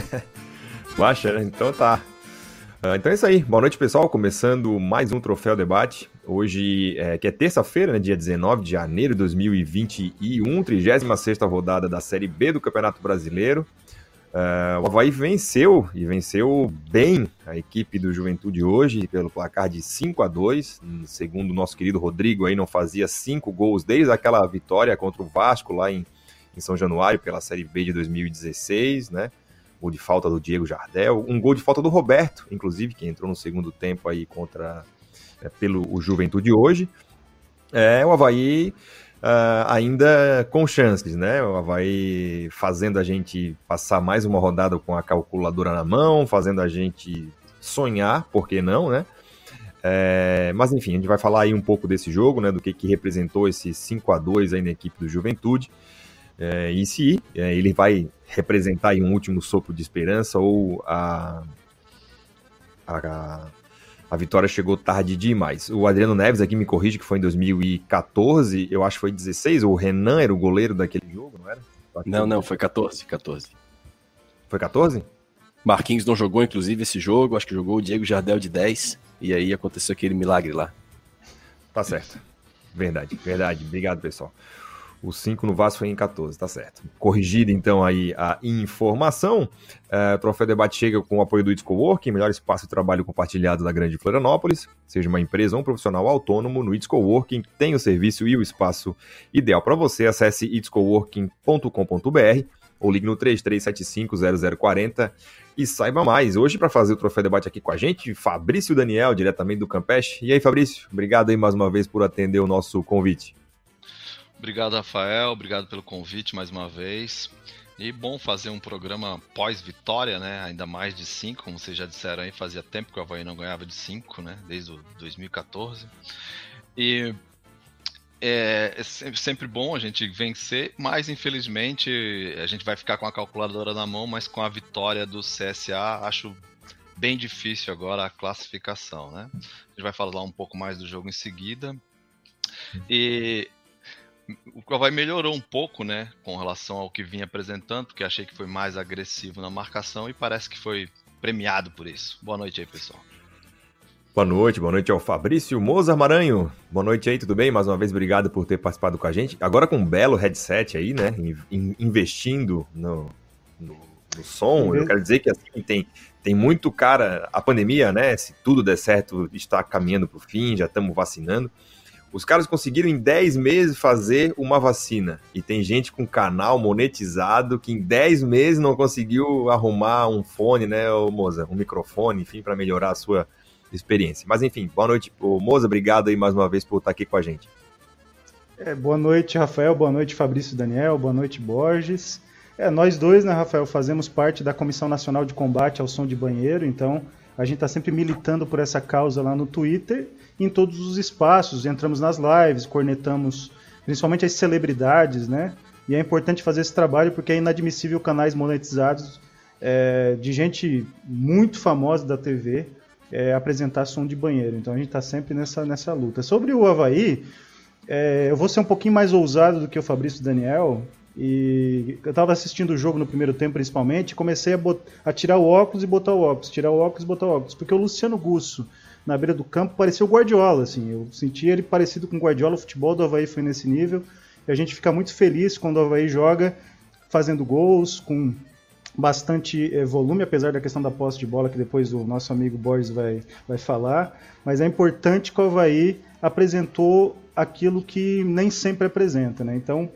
Baixa, né? Então tá. Uh, então é isso aí. Boa noite, pessoal. Começando mais um Troféu Debate. Hoje, é, que é terça-feira, né, dia 19 de janeiro de 2021, 36 rodada da Série B do Campeonato Brasileiro. Uh, o Havaí venceu, e venceu bem a equipe do Juventude hoje, pelo placar de 5 a 2 Segundo o nosso querido Rodrigo, aí não fazia cinco gols desde aquela vitória contra o Vasco lá em, em São Januário, pela Série B de 2016, né? Gol de falta do Diego Jardel, um gol de falta do Roberto, inclusive, que entrou no segundo tempo aí contra é, pelo o Juventude hoje. É, o Havaí uh, ainda com chances, né? O Havaí fazendo a gente passar mais uma rodada com a calculadora na mão, fazendo a gente sonhar, por que não, né? É, mas enfim, a gente vai falar aí um pouco desse jogo, né? Do que, que representou esse 5 a 2 aí na equipe do Juventude. É, e se é, ele vai representar um último sopro de esperança ou a, a, a, vitória chegou tarde demais. O Adriano Neves aqui me corrige que foi em 2014, eu acho que foi 16, o Renan era o goleiro daquele jogo, não era? Não, não, foi 14, 14. Foi 14? Marquinhos não jogou, inclusive, esse jogo, acho que jogou o Diego Jardel de 10, e aí aconteceu aquele milagre lá. Tá certo. Verdade, verdade. Obrigado, pessoal. O 5 no Vasco foi em 14, tá certo. Corrigida então aí a informação, é, o Troféu Debate chega com o apoio do It's Coworking, melhor espaço de trabalho compartilhado da Grande Florianópolis. Seja uma empresa ou um profissional autônomo, no It's Coworking tem o serviço e o espaço ideal para você. Acesse itscoworking.com.br ou ligue no 33750040 e saiba mais. Hoje, para fazer o Troféu Debate aqui com a gente, Fabrício Daniel, diretamente do Campeche. E aí, Fabrício, obrigado aí mais uma vez por atender o nosso convite. Obrigado, Rafael. Obrigado pelo convite mais uma vez. E bom fazer um programa pós-vitória, né? Ainda mais de 5, como vocês já disseram aí, fazia tempo que o Havaí não ganhava de 5, né? Desde o 2014. E é, é, sempre bom a gente vencer, mas infelizmente a gente vai ficar com a calculadora na mão, mas com a vitória do CSA, acho bem difícil agora a classificação, né? A gente vai falar um pouco mais do jogo em seguida. E o Havaí melhorou um pouco, né, com relação ao que vinha apresentando, porque achei que foi mais agressivo na marcação e parece que foi premiado por isso. Boa noite aí, pessoal. Boa noite, boa noite ao Fabrício Mozart Maranho. Boa noite aí, tudo bem? Mais uma vez, obrigado por ter participado com a gente. Agora com um belo headset aí, né? investindo no, no, no som. Eu quero dizer que assim, tem, tem muito cara. A pandemia, né? Se tudo der certo, está caminhando para o fim, já estamos vacinando. Os caras conseguiram em 10 meses fazer uma vacina. E tem gente com canal monetizado que em 10 meses não conseguiu arrumar um fone, né, ô Moza? Um microfone, enfim, para melhorar a sua experiência. Mas enfim, boa noite, ô, Moza. Obrigado aí mais uma vez por estar aqui com a gente. É, boa noite, Rafael. Boa noite, Fabrício Daniel. Boa noite, Borges. É, nós dois, né, Rafael, fazemos parte da Comissão Nacional de Combate ao Som de Banheiro, então a gente está sempre militando por essa causa lá no Twitter em todos os espaços. Entramos nas lives, cornetamos principalmente as celebridades, né? E é importante fazer esse trabalho porque é inadmissível canais monetizados é, de gente muito famosa da TV é, apresentar som de banheiro. Então a gente está sempre nessa, nessa luta. Sobre o Havaí, é, eu vou ser um pouquinho mais ousado do que o Fabrício Daniel. E eu estava assistindo o jogo no primeiro tempo, principalmente, e comecei a, a, tirar o óculos e botar o óculos, tirar o óculos e botar o óculos, porque o Luciano Gusso na beira do campo parecia o Guardiola, assim. Eu senti ele parecido com o Guardiola, o futebol do Havaí foi nesse nível. E a gente fica muito feliz quando o Havaí joga fazendo gols, com bastante eh, volume, apesar da questão da posse de bola, que depois o nosso amigo Borges vai, vai falar. Mas é importante que o Havaí apresentou aquilo que nem sempre apresenta, né? Então,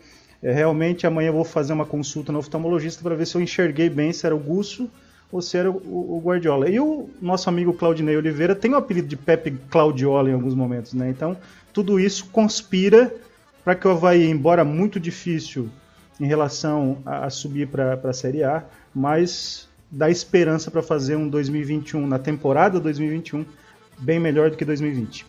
é, realmente amanhã eu vou fazer uma consulta no oftalmologista para ver se eu enxerguei bem se era o Gusso ou se era o, o Guardiola. E o nosso amigo Claudinei Oliveira tem o apelido de Pepe Claudiola em alguns momentos, né? Então, tudo isso conspira para que o Havaí, embora muito difícil em relação a, a subir para a Série A, mas dá esperança para fazer um 2021, na temporada 2021, bem melhor do que 2020.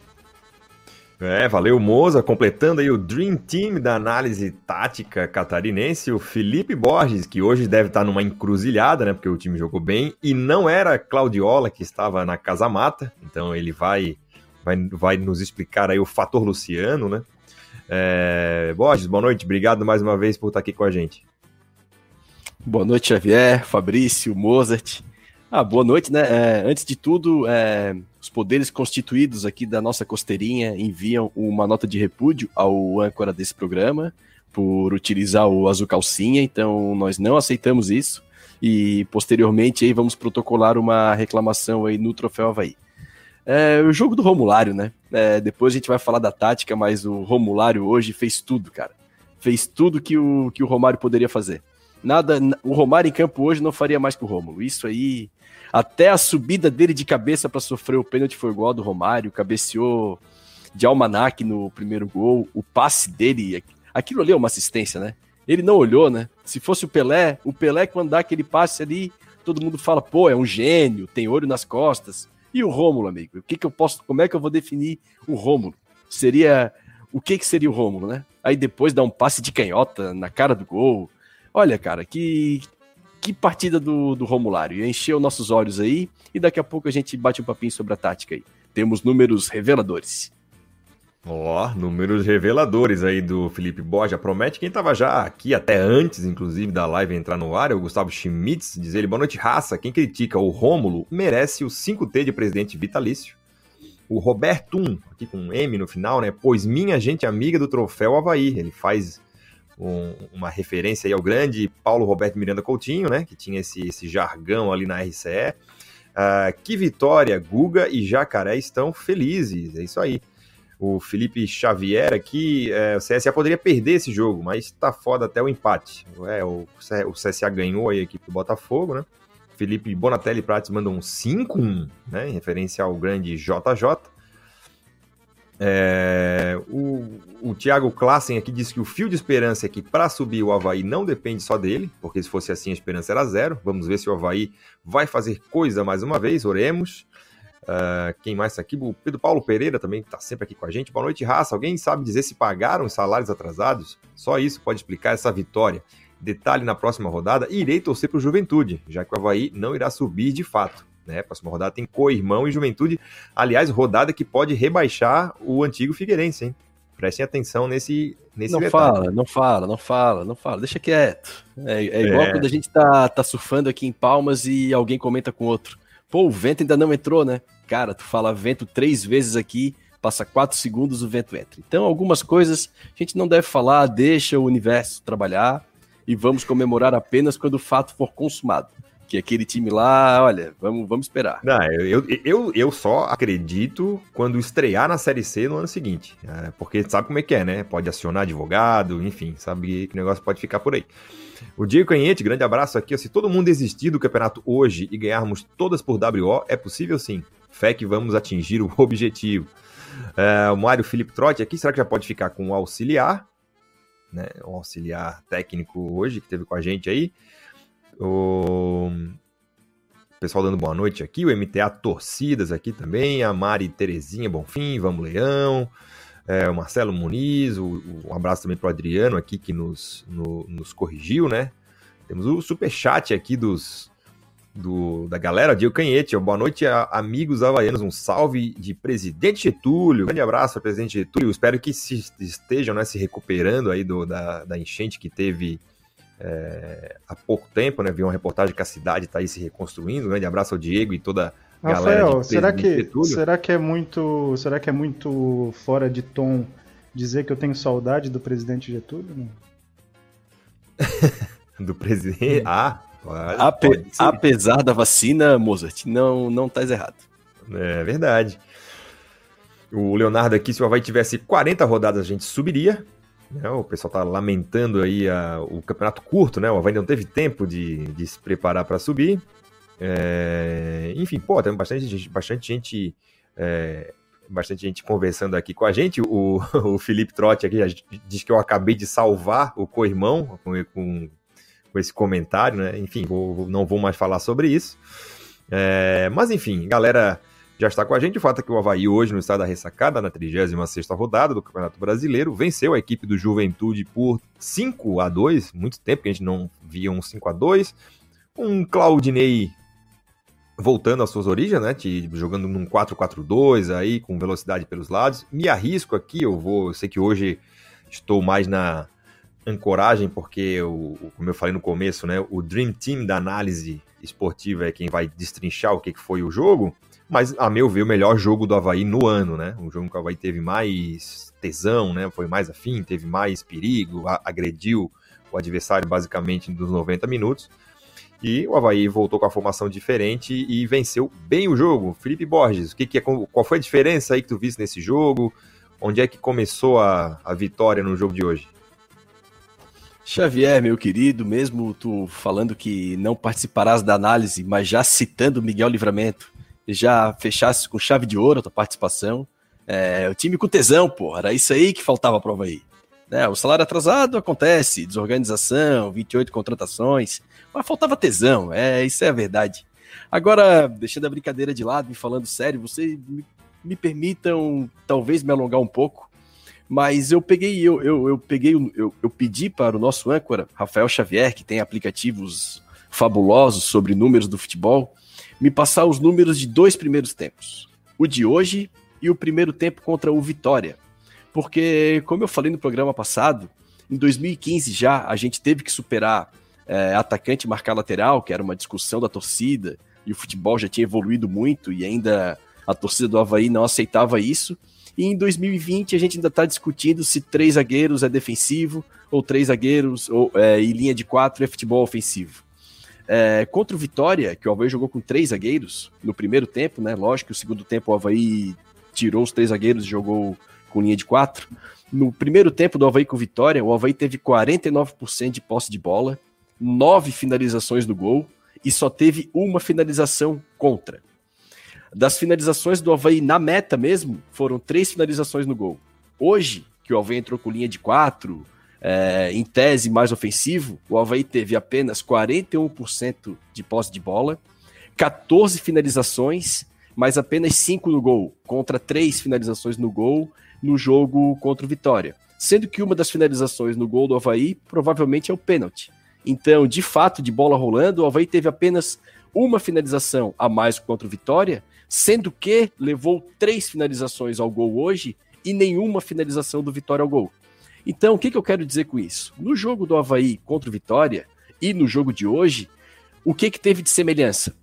É, valeu Moza, completando aí o Dream Team da análise tática catarinense, o Felipe Borges, que hoje deve estar numa encruzilhada, né, porque o time jogou bem, e não era Claudiola que estava na casa mata, então ele vai, vai, vai nos explicar aí o fator Luciano, né. É, Borges, boa noite, obrigado mais uma vez por estar aqui com a gente. Boa noite, Xavier, Fabrício, Mozart. Ah, boa noite, né? É, antes de tudo, é, os poderes constituídos aqui da nossa costeirinha enviam uma nota de repúdio ao âncora desse programa por utilizar o azul calcinha, então nós não aceitamos isso e posteriormente aí vamos protocolar uma reclamação aí no Troféu Havaí. É, o jogo do Romulário, né? É, depois a gente vai falar da tática, mas o Romulário hoje fez tudo, cara. Fez tudo que o, que o Romário poderia fazer. Nada, o Romário em campo hoje não faria mais que o Rômulo. Isso aí, até a subida dele de cabeça para sofrer o pênalti foi igual do Romário, cabeceou de almanac no primeiro gol, o passe dele, aquilo ali é uma assistência, né? Ele não olhou, né? Se fosse o Pelé, o Pelé, quando dá aquele passe ali, todo mundo fala, pô, é um gênio, tem olho nas costas. E o Rômulo, amigo? O que, que eu posso. Como é que eu vou definir o Rômulo? Seria. O que, que seria o Rômulo, né? Aí depois dá um passe de canhota na cara do gol. Olha, cara, que. Que partida do, do Romulário. Encheu nossos olhos aí e daqui a pouco a gente bate um papinho sobre a tática aí. Temos números reveladores. Ó, oh, números reveladores aí do Felipe Borja. Promete quem estava já aqui até antes, inclusive, da live entrar no ar, é o Gustavo Schmitz, diz ele, boa noite, raça. Quem critica o Rômulo merece o 5T de presidente vitalício. O Roberto aqui com M no final, né? Pois minha gente amiga do troféu Havaí. Ele faz um, uma referência aí ao grande Paulo Roberto Miranda Coutinho, né? Que tinha esse, esse jargão ali na RCE. Uh, que vitória, Guga e Jacaré estão felizes. É isso aí o Felipe Xavier aqui, é, o CSA poderia perder esse jogo, mas tá foda até o empate. É, o, o CSA ganhou aí a equipe do Botafogo, né? Felipe Bonatelli Prates mandou um 5-1, né? Em referência ao grande JJ. É, o, o Thiago Klassen aqui disse que o fio de esperança é que para subir o Havaí não depende só dele, porque se fosse assim a esperança era zero. Vamos ver se o Havaí vai fazer coisa mais uma vez, oremos. Uh, quem mais está aqui? O Pedro Paulo Pereira também está sempre aqui com a gente. Boa noite, raça. Alguém sabe dizer se pagaram os salários atrasados? Só isso pode explicar essa vitória. Detalhe na próxima rodada: irei torcer para o Juventude, já que o Havaí não irá subir de fato. Né? Próxima rodada tem co-irmão e Juventude. Aliás, rodada que pode rebaixar o antigo Figueirense, hein? Prestem atenção nesse, nesse não detalhe. fala, não fala, não fala, não fala, deixa quieto. É, é igual é. quando a gente tá, tá surfando aqui em Palmas e alguém comenta com outro. Pô, o vento ainda não entrou, né? Cara, tu fala vento três vezes aqui, passa quatro segundos, o vento entra. Então, algumas coisas a gente não deve falar, deixa o universo trabalhar e vamos comemorar apenas quando o fato for consumado. Que aquele time lá, olha, vamos, vamos esperar. Não, eu, eu, eu só acredito quando estrear na Série C no ano seguinte. É, porque sabe como é que é, né? Pode acionar advogado, enfim, sabe que o negócio pode ficar por aí. O Diego Canhete, grande abraço aqui. Se todo mundo desistir do campeonato hoje e ganharmos todas por WO, é possível sim. Fé que vamos atingir o objetivo. É, o Mário Felipe Trotti aqui, será que já pode ficar com o auxiliar? Né, o auxiliar técnico hoje que teve com a gente aí. O pessoal dando boa noite aqui, o MTA Torcidas aqui também, a Mari Terezinha Bonfim, Vamos Leão é, o Marcelo Muniz, o, um abraço também para o Adriano aqui que nos, no, nos corrigiu, né? Temos o super chat aqui dos, do, da galera, Diego Canhete. Boa noite, amigos havaianos. Um salve de presidente Getúlio. Grande abraço presidente Getúlio. Espero que se, estejam né, se recuperando aí do, da, da enchente que teve é, há pouco tempo, né? Vi uma reportagem que a cidade está aí se reconstruindo. Um grande abraço ao Diego e toda Rafael, será que, será que é muito, será que é muito fora de tom dizer que eu tenho saudade do presidente Getúlio? do presidente? Ah, Ape, apesar da vacina, Mozart, não não tá errado. É verdade. O Leonardo aqui, se o Havaí tivesse 40 rodadas, a gente subiria. Né? O pessoal tá lamentando aí a, o campeonato curto, né? O Havaí não teve tempo de, de se preparar para subir. É, enfim, pô, tem bastante gente, bastante gente, é, bastante gente conversando aqui com a gente. O, o Felipe Trotti aqui diz que eu acabei de salvar o co-irmão com, com, com, esse comentário, né? Enfim, vou, não vou mais falar sobre isso. É, mas enfim, galera já está com a gente. O fato é que o Havaí hoje, no estado da ressacada, na 36 rodada do Campeonato Brasileiro, venceu a equipe do Juventude por 5 a 2 Muito tempo que a gente não via um 5 a 2 Um Claudinei voltando às suas origens, né? jogando num 4-4-2 aí, com velocidade pelos lados. Me arrisco aqui, eu vou. Eu sei que hoje estou mais na, ancoragem, porque, o, como eu falei no começo, né, o Dream Team da análise esportiva é quem vai destrinchar o que, que foi o jogo, mas, a meu ver, o melhor jogo do Havaí no ano, né? O jogo que o Havaí teve mais tesão, né? Foi mais afim, teve mais perigo, agrediu o adversário basicamente nos 90 minutos. E o Havaí voltou com a formação diferente e venceu bem o jogo. Felipe Borges, o que, que é, qual foi a diferença aí que tu viste nesse jogo? Onde é que começou a, a vitória no jogo de hoje? Xavier, meu querido, mesmo tu falando que não participarás da análise, mas já citando Miguel Livramento, já fechasse com chave de ouro a tua participação. É, o time com tesão, porra, era isso aí que faltava para o Havaí. É, o salário atrasado acontece, desorganização, 28 contratações, mas faltava tesão, é, isso é a verdade. Agora, deixando a brincadeira de lado e falando sério, vocês me, me permitam talvez me alongar um pouco, mas eu peguei, eu, eu, eu peguei, eu, eu pedi para o nosso âncora, Rafael Xavier, que tem aplicativos fabulosos sobre números do futebol, me passar os números de dois primeiros tempos. O de hoje e o primeiro tempo contra o Vitória. Porque, como eu falei no programa passado, em 2015 já a gente teve que superar é, atacante marcar lateral, que era uma discussão da torcida, e o futebol já tinha evoluído muito e ainda a torcida do Havaí não aceitava isso. E em 2020 a gente ainda está discutindo se três zagueiros é defensivo ou três zagueiros ou, é, e linha de quatro é futebol ofensivo. É, contra o Vitória, que o Havaí jogou com três zagueiros no primeiro tempo, né? Lógico que o segundo tempo o Havaí tirou os três zagueiros e jogou com linha de quatro. No primeiro tempo do Havaí com Vitória, o Havaí teve 49% de posse de bola, nove finalizações no gol e só teve uma finalização contra. Das finalizações do Havaí na meta mesmo, foram três finalizações no gol. Hoje, que o Havaí entrou com linha de quatro, é, em tese mais ofensivo, o Havaí teve apenas 41% de posse de bola, 14 finalizações, mas apenas 5 no gol, contra 3 finalizações no gol no jogo contra o Vitória. Sendo que uma das finalizações no gol do Havaí provavelmente é o pênalti. Então, de fato, de bola rolando, o Havaí teve apenas uma finalização a mais contra o Vitória, sendo que levou três finalizações ao gol hoje e nenhuma finalização do Vitória ao gol. Então, o que, que eu quero dizer com isso? No jogo do Havaí contra o Vitória e no jogo de hoje, o que, que teve de semelhança?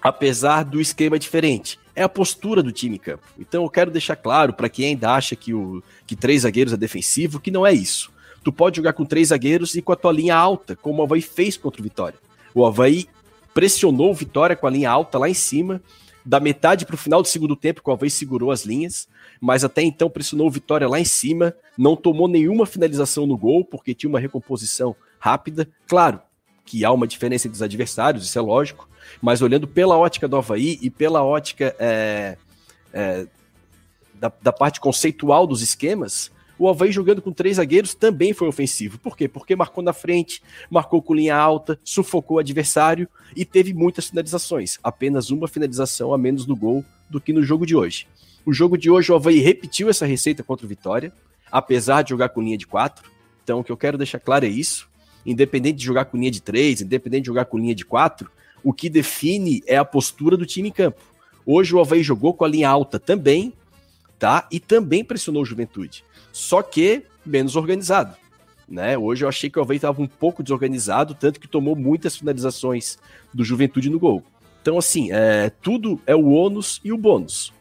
Apesar do esquema diferente, é a postura do time em campo. Então, eu quero deixar claro para quem ainda acha que, o, que três zagueiros é defensivo, que não é isso. Tu pode jogar com três zagueiros e com a tua linha alta, como o Havaí fez contra o Vitória. O Havaí pressionou o Vitória com a linha alta lá em cima, da metade para o final do segundo tempo, que o Havaí segurou as linhas, mas até então pressionou Vitória lá em cima, não tomou nenhuma finalização no gol, porque tinha uma recomposição rápida. Claro que há uma diferença entre os adversários, isso é lógico, mas olhando pela ótica do Havaí e pela ótica é, é, da, da parte conceitual dos esquemas, o Havaí jogando com três zagueiros também foi ofensivo. Por quê? Porque marcou na frente, marcou com linha alta, sufocou o adversário e teve muitas finalizações. Apenas uma finalização a menos no gol do que no jogo de hoje. O jogo de hoje, o Havaí repetiu essa receita contra o Vitória, apesar de jogar com linha de quatro. Então, o que eu quero deixar claro é isso. Independente de jogar com linha de três, independente de jogar com linha de quatro, o que define é a postura do time em campo. Hoje o Havaí jogou com a linha alta também, tá? E também pressionou o Juventude só que menos organizado. Né? Hoje eu achei que o Havaí estava um pouco desorganizado, tanto que tomou muitas finalizações do Juventude no gol. Então, assim, é, tudo é o ônus e o bônus.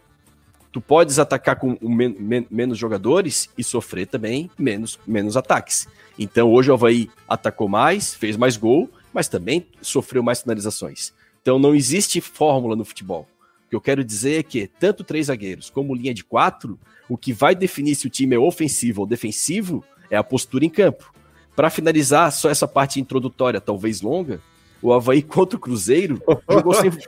Tu podes atacar com men men menos jogadores e sofrer também menos, menos ataques. Então, hoje o Havaí atacou mais, fez mais gol, mas também sofreu mais finalizações. Então, não existe fórmula no futebol. O que eu quero dizer é que tanto três zagueiros como linha de quatro o que vai definir se o time é ofensivo ou defensivo é a postura em campo. Para finalizar, só essa parte introdutória, talvez longa, o Havaí contra o Cruzeiro jogou sem.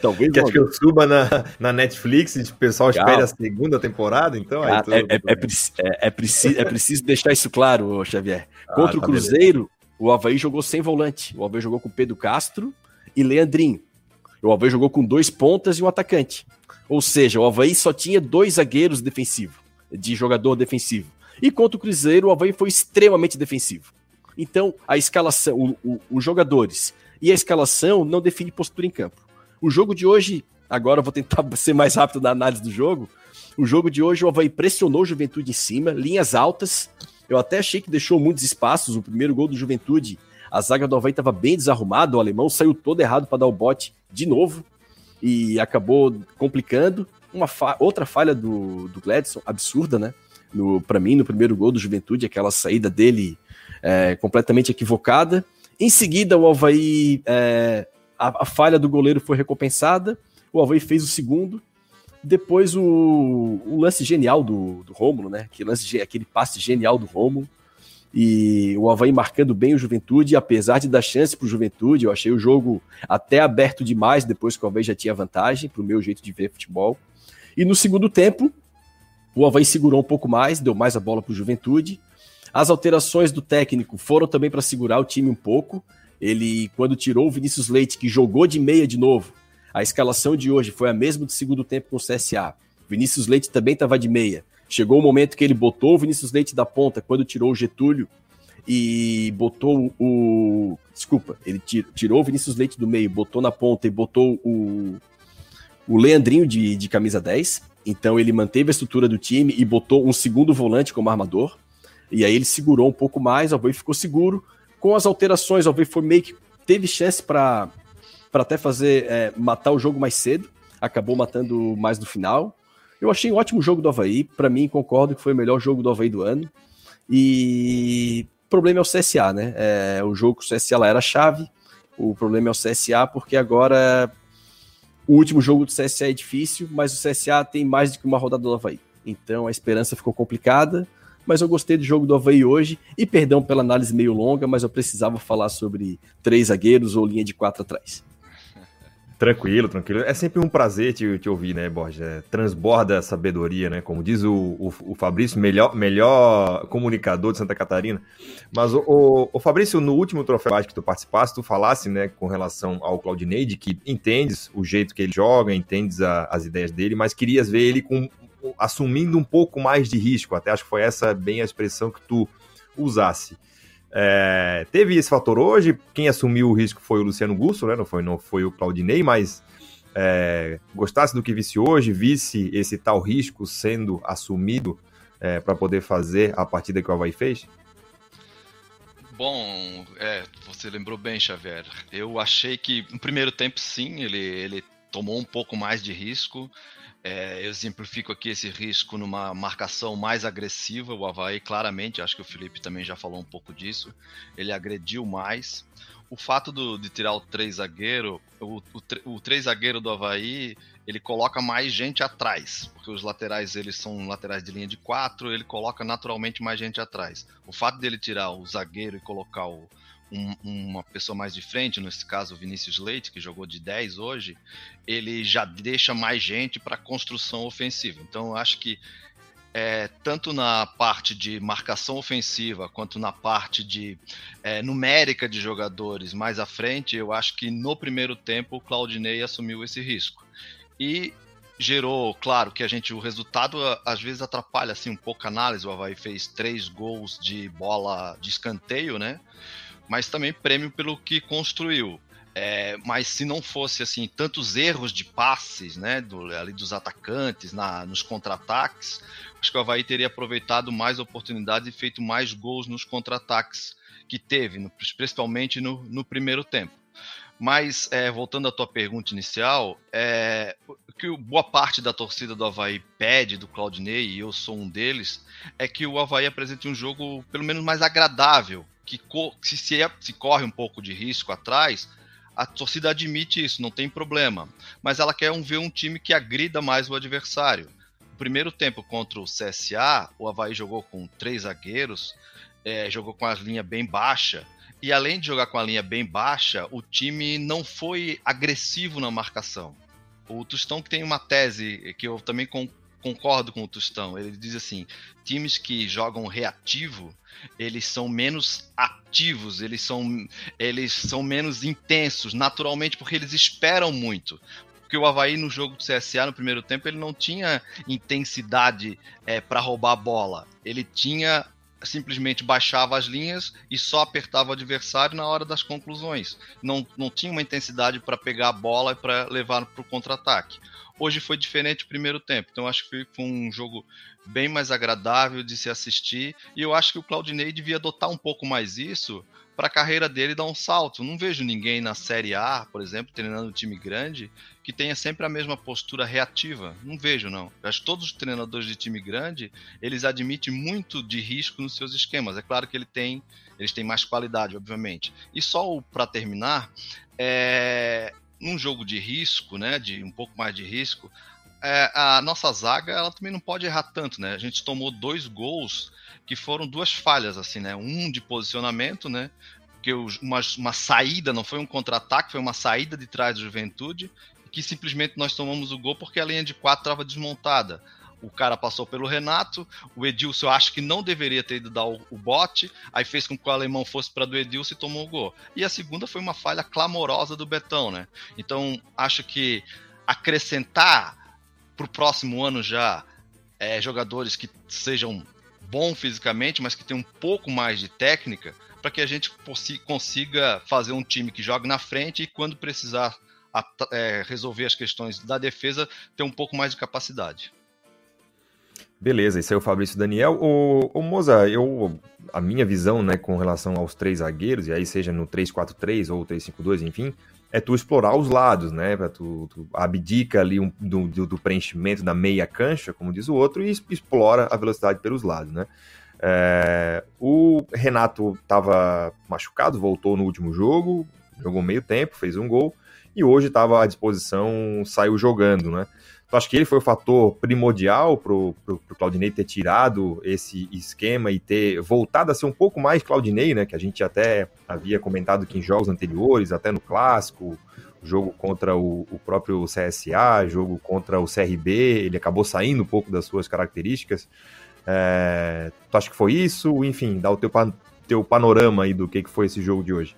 Talvez Quer que eu suba na, na Netflix e o pessoal Calma. espere a segunda temporada, então? Ah, é, é, é, é, preciso, é preciso deixar isso claro, Xavier. Ah, contra tá o Cruzeiro, beleza. o Havaí jogou sem volante. O Havaí jogou com Pedro Castro e Leandrinho. O Havaí jogou com dois pontas e um atacante. Ou seja, o Havaí só tinha dois zagueiros defensivos, de jogador defensivo. E contra o Cruzeiro, o Havaí foi extremamente defensivo. Então, a escalação, o, o, os jogadores e a escalação não define postura em campo. O jogo de hoje, agora eu vou tentar ser mais rápido na análise do jogo. O jogo de hoje, o Havaí pressionou o Juventude em cima, linhas altas, Eu até achei que deixou muitos espaços. O primeiro gol do Juventude, a zaga do Havaí estava bem desarrumada. O alemão saiu todo errado para dar o bote de novo e acabou complicando. Uma fa outra falha do, do Gladson, absurda, né? Para mim, no primeiro gol do Juventude, aquela saída dele é, completamente equivocada. Em seguida, o Havaí, é, a, a, falha do goleiro foi recompensada. O Havaí fez o segundo. Depois, o, o lance genial do, do Rômulo, né? Aquele, lance, aquele passe genial do Rômulo. E o Havaí marcando bem o Juventude, apesar de dar chance para o Juventude, eu achei o jogo até aberto demais depois que o Havaí já tinha vantagem, para o meu jeito de ver futebol. E no segundo tempo, o Havaí segurou um pouco mais, deu mais a bola para o Juventude. As alterações do técnico foram também para segurar o time um pouco. Ele, quando tirou o Vinícius Leite, que jogou de meia de novo, a escalação de hoje foi a mesma do segundo tempo com o CSA. Vinícius Leite também estava de meia. Chegou o momento que ele botou o Vinícius Leite da ponta quando tirou o Getúlio e botou o. Desculpa, ele tirou o Vinícius Leite do meio, botou na ponta e botou o, o Leandrinho de, de camisa 10. Então ele manteve a estrutura do time e botou um segundo volante como armador. E aí ele segurou um pouco mais, o Alvei ficou seguro. Com as alterações, o Alvei foi meio que teve chance para até fazer é, matar o jogo mais cedo. Acabou matando mais no final. Eu achei um ótimo jogo do Havaí. Para mim, concordo que foi o melhor jogo do Havaí do ano. E o problema é o CSA, né? É, o jogo com o CSA lá era chave. O problema é o CSA, porque agora o último jogo do CSA é difícil, mas o CSA tem mais do que uma rodada do Havaí. Então a esperança ficou complicada. Mas eu gostei do jogo do Havaí hoje. E perdão pela análise meio longa, mas eu precisava falar sobre três zagueiros ou linha de quatro atrás. Tranquilo, tranquilo. É sempre um prazer te, te ouvir, né, Borges? É, transborda sabedoria, né? Como diz o, o, o, Fabrício, melhor, melhor comunicador de Santa Catarina. Mas, o, o, o Fabrício, no último troféu que tu participaste, tu falasse, né, com relação ao Claudinei, que entendes o jeito que ele joga, entendes a, as ideias dele, mas querias ver ele com, assumindo um pouco mais de risco. Até acho que foi essa bem a expressão que tu usasse. É, teve esse fator hoje. Quem assumiu o risco foi o Luciano Gusso, né? Não foi, não foi o Claudinei, mas é, gostasse do que visse hoje, visse esse tal risco sendo assumido é, para poder fazer a partida que o Havaí fez? Bom, é, você lembrou bem, Xavier. Eu achei que no primeiro tempo, sim, ele, ele tomou um pouco mais de risco. É, eu exemplifico aqui esse risco numa marcação mais agressiva. O Havaí, claramente, acho que o Felipe também já falou um pouco disso. Ele agrediu mais. O fato do, de tirar o três zagueiro, o, três zagueiro do Havaí, ele coloca mais gente atrás, porque os laterais eles são laterais de linha de quatro, ele coloca naturalmente mais gente atrás. O fato dele tirar o zagueiro e colocar o, um, uma pessoa mais de frente, nesse caso o Vinícius Leite, que jogou de 10 hoje, ele já deixa mais gente para construção ofensiva. Então eu acho que é, tanto na parte de marcação ofensiva quanto na parte de é, numérica de jogadores mais à frente, eu acho que no primeiro tempo o Claudinei assumiu esse risco. E gerou, claro, que a gente o resultado às vezes atrapalha assim um pouco a análise. O Havaí fez três gols de bola de escanteio, né? Mas também prêmio pelo que construiu. É, mas se não fosse assim tantos erros de passes, né, do, ali dos atacantes na, nos contra-ataques, acho que o Havaí teria aproveitado mais oportunidades e feito mais gols nos contra-ataques que teve, no, principalmente no, no, primeiro tempo. Mas é, voltando à tua pergunta inicial, é, que boa parte da torcida do Havaí pede do Claudinei, e eu sou um deles, é que o Havaí apresente um jogo pelo menos mais agradável que se, se, é, se corre um pouco de risco atrás, a torcida admite isso, não tem problema. Mas ela quer um, ver um time que agrida mais o adversário. No primeiro tempo contra o CSA, o Havaí jogou com três zagueiros, é, jogou com a linha bem baixa. E além de jogar com a linha bem baixa, o time não foi agressivo na marcação. O Tostão que tem uma tese que eu também concordo com o Tostão. Ele diz assim: times que jogam reativo eles são menos ativos, eles são, eles são menos intensos, naturalmente, porque eles esperam muito. Porque o Havaí no jogo do CSA no primeiro tempo ele não tinha intensidade é, para roubar a bola. Ele tinha simplesmente baixava as linhas e só apertava o adversário na hora das conclusões. Não, não tinha uma intensidade para pegar a bola e para levar para o contra-ataque. Hoje foi diferente o primeiro tempo, então acho que foi um jogo bem mais agradável de se assistir e eu acho que o Claudinei devia adotar um pouco mais isso para a carreira dele dar um salto. Não vejo ninguém na Série A, por exemplo, treinando um time grande, que tenha sempre a mesma postura reativa. Não vejo, não. Acho que todos os treinadores de time grande, eles admitem muito de risco nos seus esquemas. É claro que ele tem, eles têm mais qualidade, obviamente. E só para terminar, é, num jogo de risco, né, de um pouco mais de risco, é, a nossa zaga ela também não pode errar tanto, né? A gente tomou dois gols que foram duas falhas, assim, né? Um de posicionamento, né? Que uma, uma saída, não foi um contra-ataque, foi uma saída de trás do Juventude, que simplesmente nós tomamos o gol porque a linha de quatro estava desmontada. O cara passou pelo Renato, o Edilson eu acho que não deveria ter ido dar o, o bote, aí fez com que o alemão fosse para do Edilson e tomou o gol. E a segunda foi uma falha clamorosa do Betão, né? Então acho que acrescentar para o próximo ano já é, jogadores que sejam bons fisicamente, mas que tenham um pouco mais de técnica, para que a gente consiga fazer um time que jogue na frente e quando precisar é, resolver as questões da defesa, ter um pouco mais de capacidade. Beleza, esse é o Fabrício Daniel. O Moza, eu, a minha visão né, com relação aos três zagueiros, e aí seja no 3-4-3 ou 3-5-2, enfim, é tu explorar os lados, né? Tu, tu abdica ali um, do, do, preenchimento da meia cancha, como diz o outro, e explora a velocidade pelos lados, né? É, o Renato estava machucado, voltou no último jogo, jogou meio tempo, fez um gol, e hoje estava à disposição, saiu jogando, né? Tu acha que ele foi o fator primordial pro, pro, pro Claudinei ter tirado esse esquema e ter voltado a ser um pouco mais Claudinei, né? Que a gente até havia comentado que em jogos anteriores, até no clássico, jogo contra o, o próprio CSA, jogo contra o CRB, ele acabou saindo um pouco das suas características. É, tu acha que foi isso? Enfim, dá o teu, teu panorama aí do que, que foi esse jogo de hoje.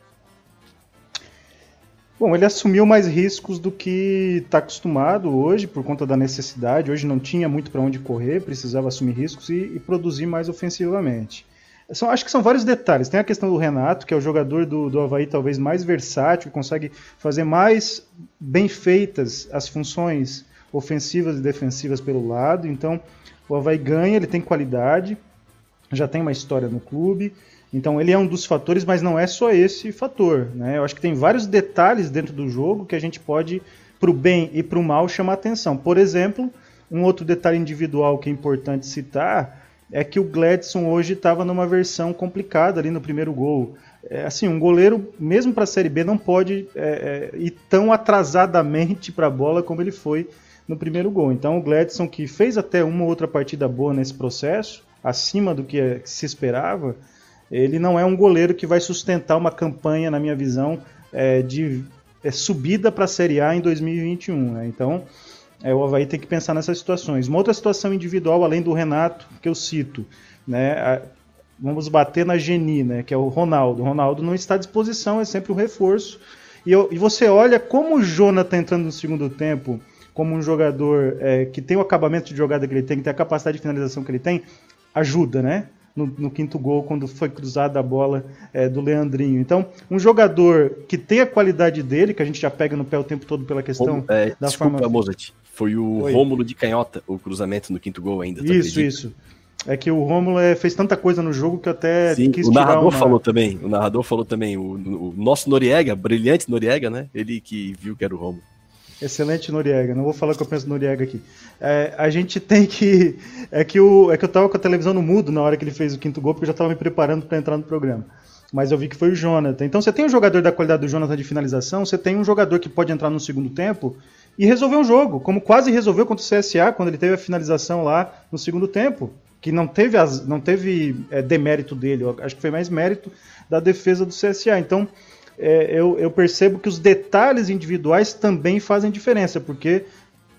Bom, ele assumiu mais riscos do que está acostumado hoje, por conta da necessidade. Hoje não tinha muito para onde correr, precisava assumir riscos e, e, produzir mais ofensivamente. São, acho que são vários detalhes. Tem a questão do Renato, que é o jogador do, do Havaí talvez mais versátil, consegue fazer mais bem feitas as funções ofensivas e defensivas pelo lado. Então, o Havaí ganha, ele tem qualidade, já tem uma história no clube. Então ele é um dos fatores, mas não é só esse fator. Né? Eu acho que tem vários detalhes dentro do jogo que a gente pode, para o bem e para o mal, chamar atenção. Por exemplo, um outro detalhe individual que é importante citar é que o Gladson hoje estava numa versão complicada ali no primeiro gol. É, assim, um goleiro, mesmo para a Série B, não pode é, é, ir tão atrasadamente para a bola como ele foi no primeiro gol. Então o Gladson, que fez até uma ou outra partida boa nesse processo, acima do que se esperava, ele não é um goleiro que vai sustentar uma campanha, na minha visão, é, de é, subida para a Série A em 2021. Né? Então, é, o Havaí tem que pensar nessas situações. Uma outra situação individual, além do Renato, que eu cito, né? A, vamos bater na Geni, né? que é o Ronaldo. O Ronaldo não está à disposição, é sempre um reforço. E, eu, e você olha como o Jonathan entrando no segundo tempo, como um jogador é, que tem o acabamento de jogada que ele tem, que tem a capacidade de finalização que ele tem, ajuda, né? No, no, quinto gol, quando foi cruzada a bola é, do Leandrinho. Então, um jogador que tem a qualidade dele, que a gente já pega no pé o tempo todo pela questão é, da desculpa, forma. Mozart, foi o Oi. Rômulo de canhota, o cruzamento no quinto gol ainda. Isso, isso. É que o Rômulo é, fez tanta coisa no jogo que até Sim, quis o narrador uma... falou também. O narrador falou também. O, o, nosso Noriega, brilhante Noriega, né? Ele que viu que era o Rômulo. Excelente Noriega. Não vou falar que eu penso no Noriega aqui. É, a gente tem que. É que, o, é que eu tava com a televisão no mudo na hora que ele fez o quinto gol, porque eu já estava me preparando para entrar no programa. Mas eu vi que foi o Jonathan. Então você tem um jogador da qualidade do Jonathan de finalização, você tem um jogador que pode entrar no segundo tempo e resolver um jogo, como quase resolveu contra o CSA, quando ele teve a finalização lá no segundo tempo. Que não teve, as, não teve é, demérito dele, acho que foi mais mérito da defesa do CSA. Então, é, eu, eu, percebo que os detalhes individuais também fazem diferença, porque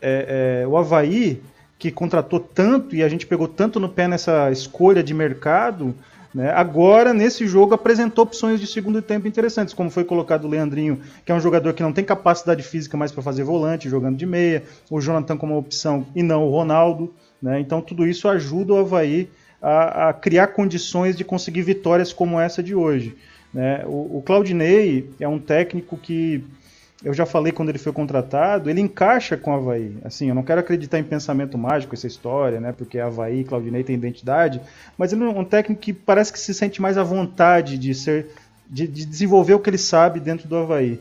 é, é, o Havaí, que contratou tanto e a gente pegou tanto no pé nessa escolha de mercado, né, agora nesse jogo apresentou opções de segundo tempo interessantes, como foi colocado o Leandrinho, que é um jogador que não tem capacidade física mais para fazer volante, jogando de meia, o Jonathan como opção e não o Ronaldo. Né, então tudo isso ajuda o Havaí a, a criar condições de conseguir vitórias como essa de hoje. Né? O, o Claudinei é um técnico que eu já falei quando ele foi contratado, ele encaixa com o Havaí. Assim, eu não quero acreditar em pensamento mágico essa história, né? Porque Havaí, Claudinei tem identidade, mas ele é um técnico que parece que se sente mais à vontade de ser de, de desenvolver o que ele sabe dentro do Havaí.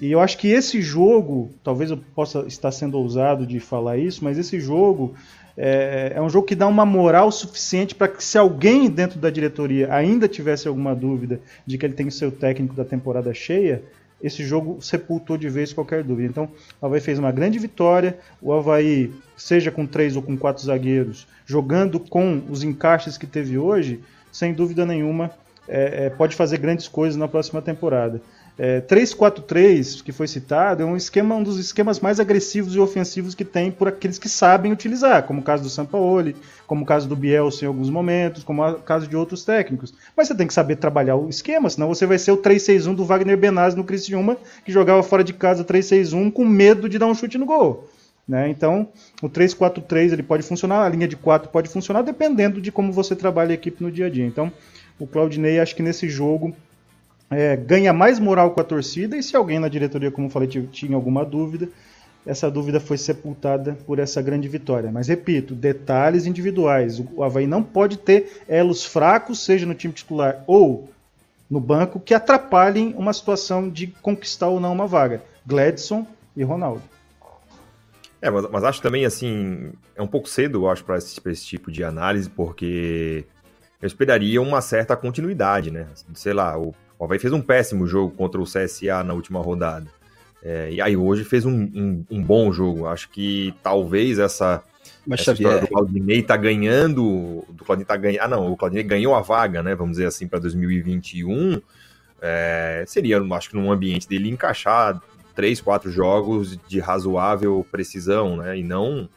E eu acho que esse jogo, talvez eu possa estar sendo ousado de falar isso, mas esse jogo é, é um jogo que dá uma moral suficiente para que se alguém dentro da diretoria ainda tivesse alguma dúvida de que ele tem o seu técnico da temporada cheia, esse jogo sepultou de vez qualquer dúvida. Então, o Havaí fez uma grande vitória. O Havaí, seja com três ou com quatro zagueiros, jogando com os encaixes que teve hoje, sem dúvida nenhuma, é, é, pode fazer grandes coisas na próxima temporada. É, 3-4-3, que foi citado, é um esquema, um dos esquemas mais agressivos e ofensivos que tem por aqueles que sabem utilizar, como o caso do Sampaoli, como o caso do Bielsa em alguns momentos, como o caso de outros técnicos. Mas você tem que saber trabalhar o esquema, senão você vai ser o 3-6-1 do Wagner Benazzi no Criciúma, que jogava fora de casa 3-6-1 com medo de dar um chute no gol. Né? Então, o 3-4-3 ele pode funcionar, a linha de 4 pode funcionar, dependendo de como você trabalha a equipe no dia a dia. Então, o Claudinei, acho que nesse jogo, é, ganha mais moral com a torcida e se alguém na diretoria, como falei, tinha alguma dúvida, essa dúvida foi sepultada por essa grande vitória. Mas repito, detalhes individuais. O Havaí não pode ter elos fracos, seja no time titular ou no banco, que atrapalhem uma situação de conquistar ou não uma vaga. Gladson e Ronaldo. É, mas, mas acho também assim, é um pouco cedo, eu acho, para esse, esse tipo de análise, porque eu esperaria uma certa continuidade, né? Sei lá, o o Havaí fez um péssimo jogo contra o CSA na última rodada. É, e aí hoje fez um, um, um, bom jogo. Acho que talvez essa, Mas essa história do Claudinei tá ganhando. Do Claudinei tá ganhando. Ah, não, o Claudinei ganhou a vaga, né? Vamos dizer assim, para 2021. É, seria, acho que num ambiente dele encaixar três, quatro jogos de razoável precisão, né? E não.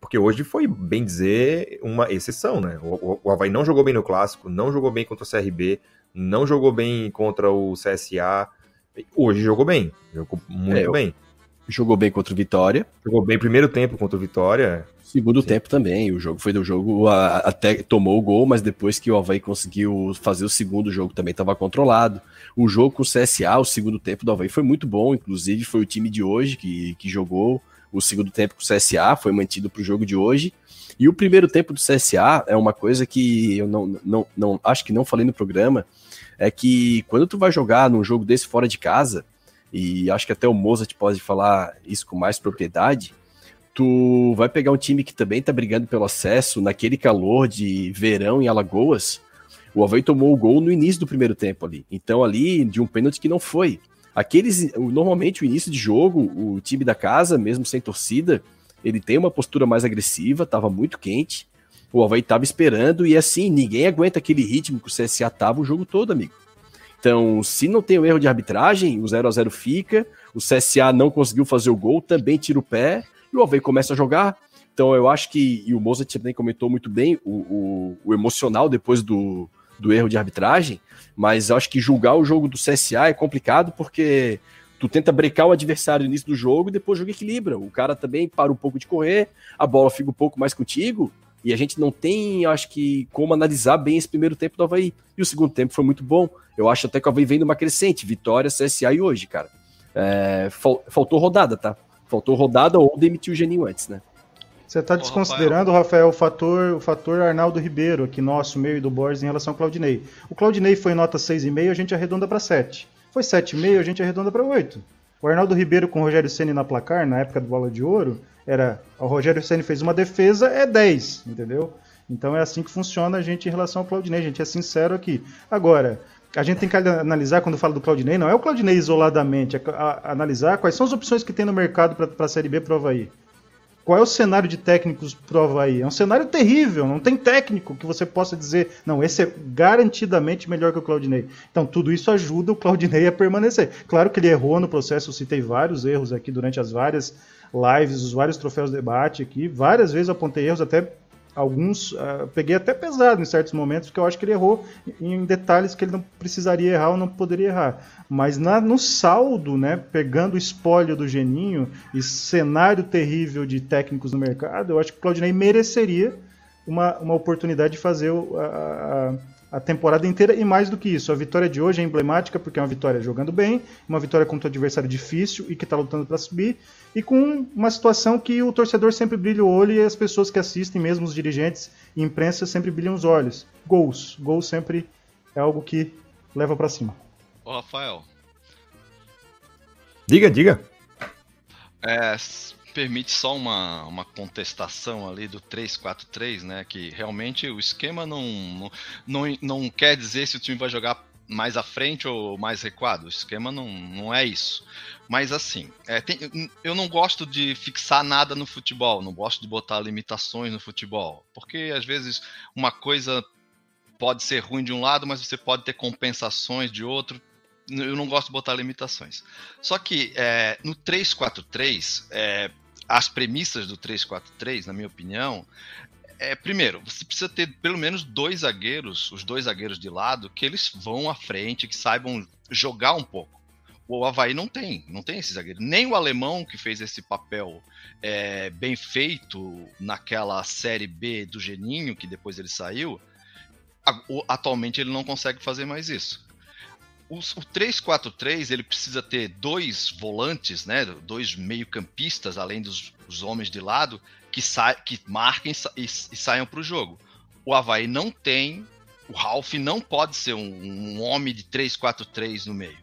Porque hoje foi, bem dizer, uma exceção, né? O, o Havaí não jogou bem no clássico, não jogou bem contra o CRB, não jogou bem contra o CSA. Hoje jogou bem, jogou muito é, bem. Jogou bem contra o Vitória. Jogou bem primeiro tempo contra o Vitória. Segundo Sim. tempo também. O jogo foi do jogo, até tomou o gol, mas depois que o Havaí conseguiu fazer o segundo jogo também estava controlado. O jogo com o CSA, o segundo tempo do Havaí foi muito bom, inclusive foi o time de hoje que, que jogou o segundo tempo com o CSA, foi mantido para o jogo de hoje. E o primeiro tempo do CSA é uma coisa que eu não, não, não acho que não falei no programa, é que quando tu vai jogar num jogo desse fora de casa, e acho que até o Mozart pode falar isso com mais propriedade, tu vai pegar um time que também tá brigando pelo acesso, naquele calor de verão em Alagoas, o Havaí tomou o gol no início do primeiro tempo ali. Então ali, de um pênalti que não foi. Aqueles, normalmente o início de jogo, o time da casa, mesmo sem torcida, ele tem uma postura mais agressiva, tava muito quente, o Havaí tava esperando e assim, ninguém aguenta aquele ritmo que o CSA tava o jogo todo, amigo. Então, se não tem o erro de arbitragem, o 0 a 0 fica, o CSA não conseguiu fazer o gol, também tira o pé, e o Havaí começa a jogar. Então, eu acho que, e o Mozart também comentou muito bem, o, o, o emocional depois do, do erro de arbitragem, mas acho que julgar o jogo do CSA é complicado porque tu tenta brecar o adversário no início do jogo e depois o jogo equilibra. O cara também para um pouco de correr, a bola fica um pouco mais contigo, e a gente não tem, acho que, como analisar bem esse primeiro tempo do Havaí. E o segundo tempo foi muito bom. Eu acho até que o Havaí vem numa crescente. Vitória, CSA e hoje, cara. É, fal faltou rodada, tá? Faltou rodada ou demitiu o Geninho antes, né? Você está desconsiderando, Rafael. Rafael, o fator, o fator Arnaldo Ribeiro, aqui nosso, meio e do Borges, em relação ao Claudinei. O Claudinei foi nota 6,5, a gente arredonda para 7. Foi 7,5, a gente arredonda para 8. O Arnaldo Ribeiro com o Rogério Ceni na placar, na época do Bola de Ouro, era o Rogério Ceni fez uma defesa, é 10, entendeu? Então é assim que funciona a gente em relação ao Claudinei, a gente é sincero aqui. Agora, a gente tem que analisar quando fala do Claudinei, não é o Claudinei isoladamente, é analisar quais são as opções que tem no mercado para a Série B para o Havaí. Qual é o cenário de técnicos pro Havaí? É um cenário terrível, não tem técnico que você possa dizer, não, esse é garantidamente melhor que o Claudinei. Então, tudo isso ajuda o Claudinei a permanecer. Claro que ele errou no processo, eu citei vários erros aqui durante as várias lives, os vários troféus de debate aqui. Várias vezes apontei erros, até alguns uh, peguei até pesado em certos momentos, porque eu acho que ele errou em detalhes que ele não precisaria errar ou não poderia errar. Mas na, no saldo, né, pegando o espólio do Geninho e cenário terrível de técnicos no mercado, eu acho que o Claudinei mereceria uma, uma oportunidade de fazer a, a, a temporada inteira e mais do que isso. A vitória de hoje é emblemática porque é uma vitória jogando bem, uma vitória contra um adversário difícil e que está lutando para subir, e com uma situação que o torcedor sempre brilha o olho e as pessoas que assistem, mesmo os dirigentes e imprensa, sempre brilham os olhos. Gols. Gols sempre é algo que leva para cima. Ô, Rafael. Diga, diga. É, permite só uma, uma contestação ali do 3-4-3, né? Que realmente o esquema não, não, não quer dizer se o time vai jogar mais à frente ou mais recuado. O esquema não, não é isso. Mas assim, é, tem, eu não gosto de fixar nada no futebol, não gosto de botar limitações no futebol. Porque às vezes uma coisa pode ser ruim de um lado, mas você pode ter compensações de outro. Eu não gosto de botar limitações. Só que é, no 3-4-3, é, as premissas do 3-4-3, na minha opinião, é, primeiro, você precisa ter pelo menos dois zagueiros, os dois zagueiros de lado, que eles vão à frente, que saibam jogar um pouco. O Havaí não tem, não tem esse zagueiro. Nem o alemão que fez esse papel é, bem feito naquela série B do Geninho, que depois ele saiu, atualmente ele não consegue fazer mais isso o, o 3-4-3 ele precisa ter dois volantes, né, dois meio-campistas, além dos, homens de lado, que, sa que marquem e, e saiam para o jogo. O Havaí não tem, o Ralph não pode ser um, um homem de 3-4-3 no meio.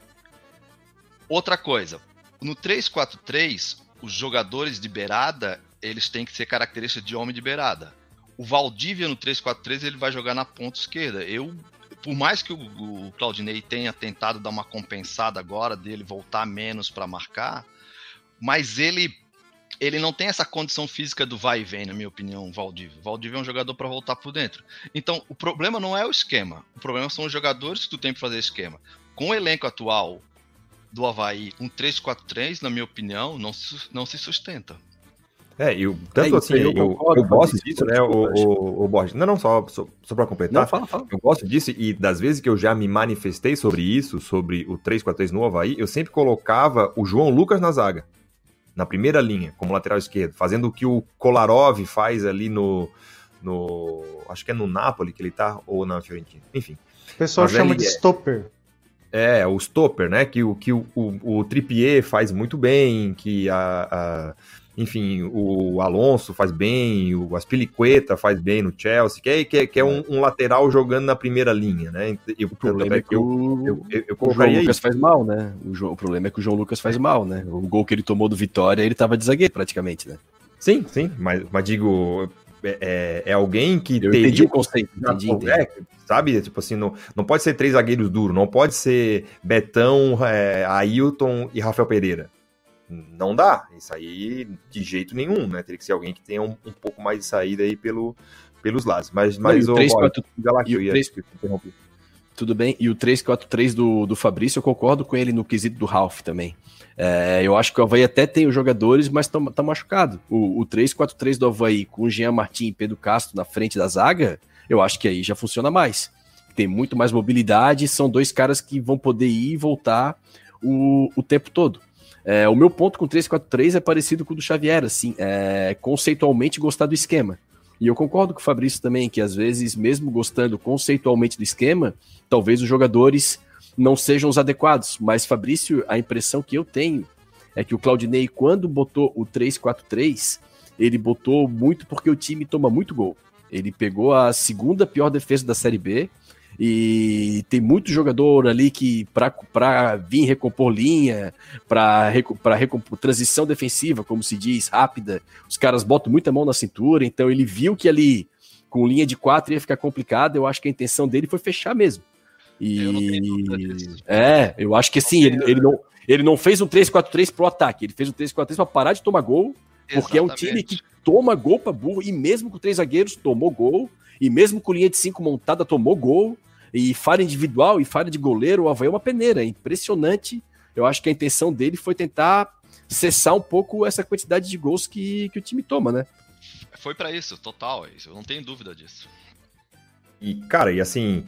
Outra coisa, no 3-4-3, os jogadores de beirada, eles têm que ser características de homem de beirada. O Valdívia no 3-4-3 ele vai jogar na ponta esquerda. Eu por mais que o, o Claudinei tenha tentado dar uma compensada agora dele voltar menos para marcar, mas ele ele não tem essa condição física do vai e vem, na minha opinião, Valdívia. Valdívia é um jogador para voltar por dentro. Então, o problema não é o esquema. O problema são os jogadores que tu tem para fazer esquema. Com o elenco atual do Havaí, um 3-4-3, na minha opinião, não se, não se sustenta. É, eu, tanto é, assim, eu, eu, eu gosto disso, né, o, o, o Borges. Não, não, só, só, só para completar. Não, fala, fala. Eu gosto disso e das vezes que eu já me manifestei sobre isso, sobre o 3-4-3 no Havaí, eu sempre colocava o João Lucas na zaga, na primeira linha, como lateral esquerdo, fazendo o que o Kolarov faz ali no, no acho que é no Napoli que ele tá, ou na Fiorentina, enfim. O pessoal Mas chama de é, stopper. É, o stopper, né, que, o, que o, o, o Trippier faz muito bem, que a, a enfim, o Alonso faz bem, o Aspilicueta faz bem no Chelsea, que é, que é, que é um, um, lateral jogando na primeira linha, né? E o problema é que eu, eu, eu, eu o João Lucas isso. faz mal, né? O, João, o, problema é que o João Lucas faz mal, né? O gol que ele tomou do Vitória, ele tava de zagueiro praticamente, né? Sim, sim, mas, mas digo, é, é, é alguém que eu teria... entendi o conceito, entendi, entendi. É, sabe? Tipo assim, não, não pode ser três zagueiros duros, não pode ser Betão, é, Ailton e Rafael Pereira não dá. Isso aí de jeito nenhum, né? Teria que ser alguém que tenha um, um pouco mais de saída aí pelo, pelos lados. Mas, mas o 3, 4, lá que eu ia 3, Tudo bem. E o 3-4-3 do, do Fabrício, eu concordo com ele no quesito do Ralph também. É, eu acho que o Havaí até tem os jogadores, mas tá, tá machucado. O, o 3-4-3 do Havaí com o Jean Martin e Pedro Castro na frente da zaga, eu acho que aí já funciona mais. Tem muito mais mobilidade, são dois caras que vão poder ir e voltar o, o tempo todo. É, o meu ponto com 343 é parecido com o do Xavier, assim, é, conceitualmente gostar do esquema. E eu concordo com o Fabrício também, que às vezes, mesmo gostando conceitualmente do esquema, talvez os jogadores não sejam os adequados. Mas, Fabrício, a impressão que eu tenho é que o Claudinei, quando botou o 3-4-3, ele botou muito porque o time toma muito gol. Ele pegou a segunda pior defesa da Série B, e tem muito jogador ali que para vir recompor linha, para recompor transição defensiva, como se diz, rápida, os caras botam muita mão na cintura, então ele viu que ali com linha de quatro ia ficar complicado, eu acho que a intenção dele foi fechar mesmo. E eu é, eu acho que assim, ele, ele não ele não fez um 3-4-3 pro ataque, ele fez um 3-4-3 para parar de tomar gol, porque Exatamente. é um time que toma gol para burro, e mesmo com três zagueiros tomou gol, e mesmo com linha de cinco montada tomou gol, e falha individual e falha de goleiro, o Havaí é uma peneira. É impressionante. Eu acho que a intenção dele foi tentar cessar um pouco essa quantidade de gols que, que o time toma, né? Foi para isso, total. Eu não tenho dúvida disso. E, cara, e assim,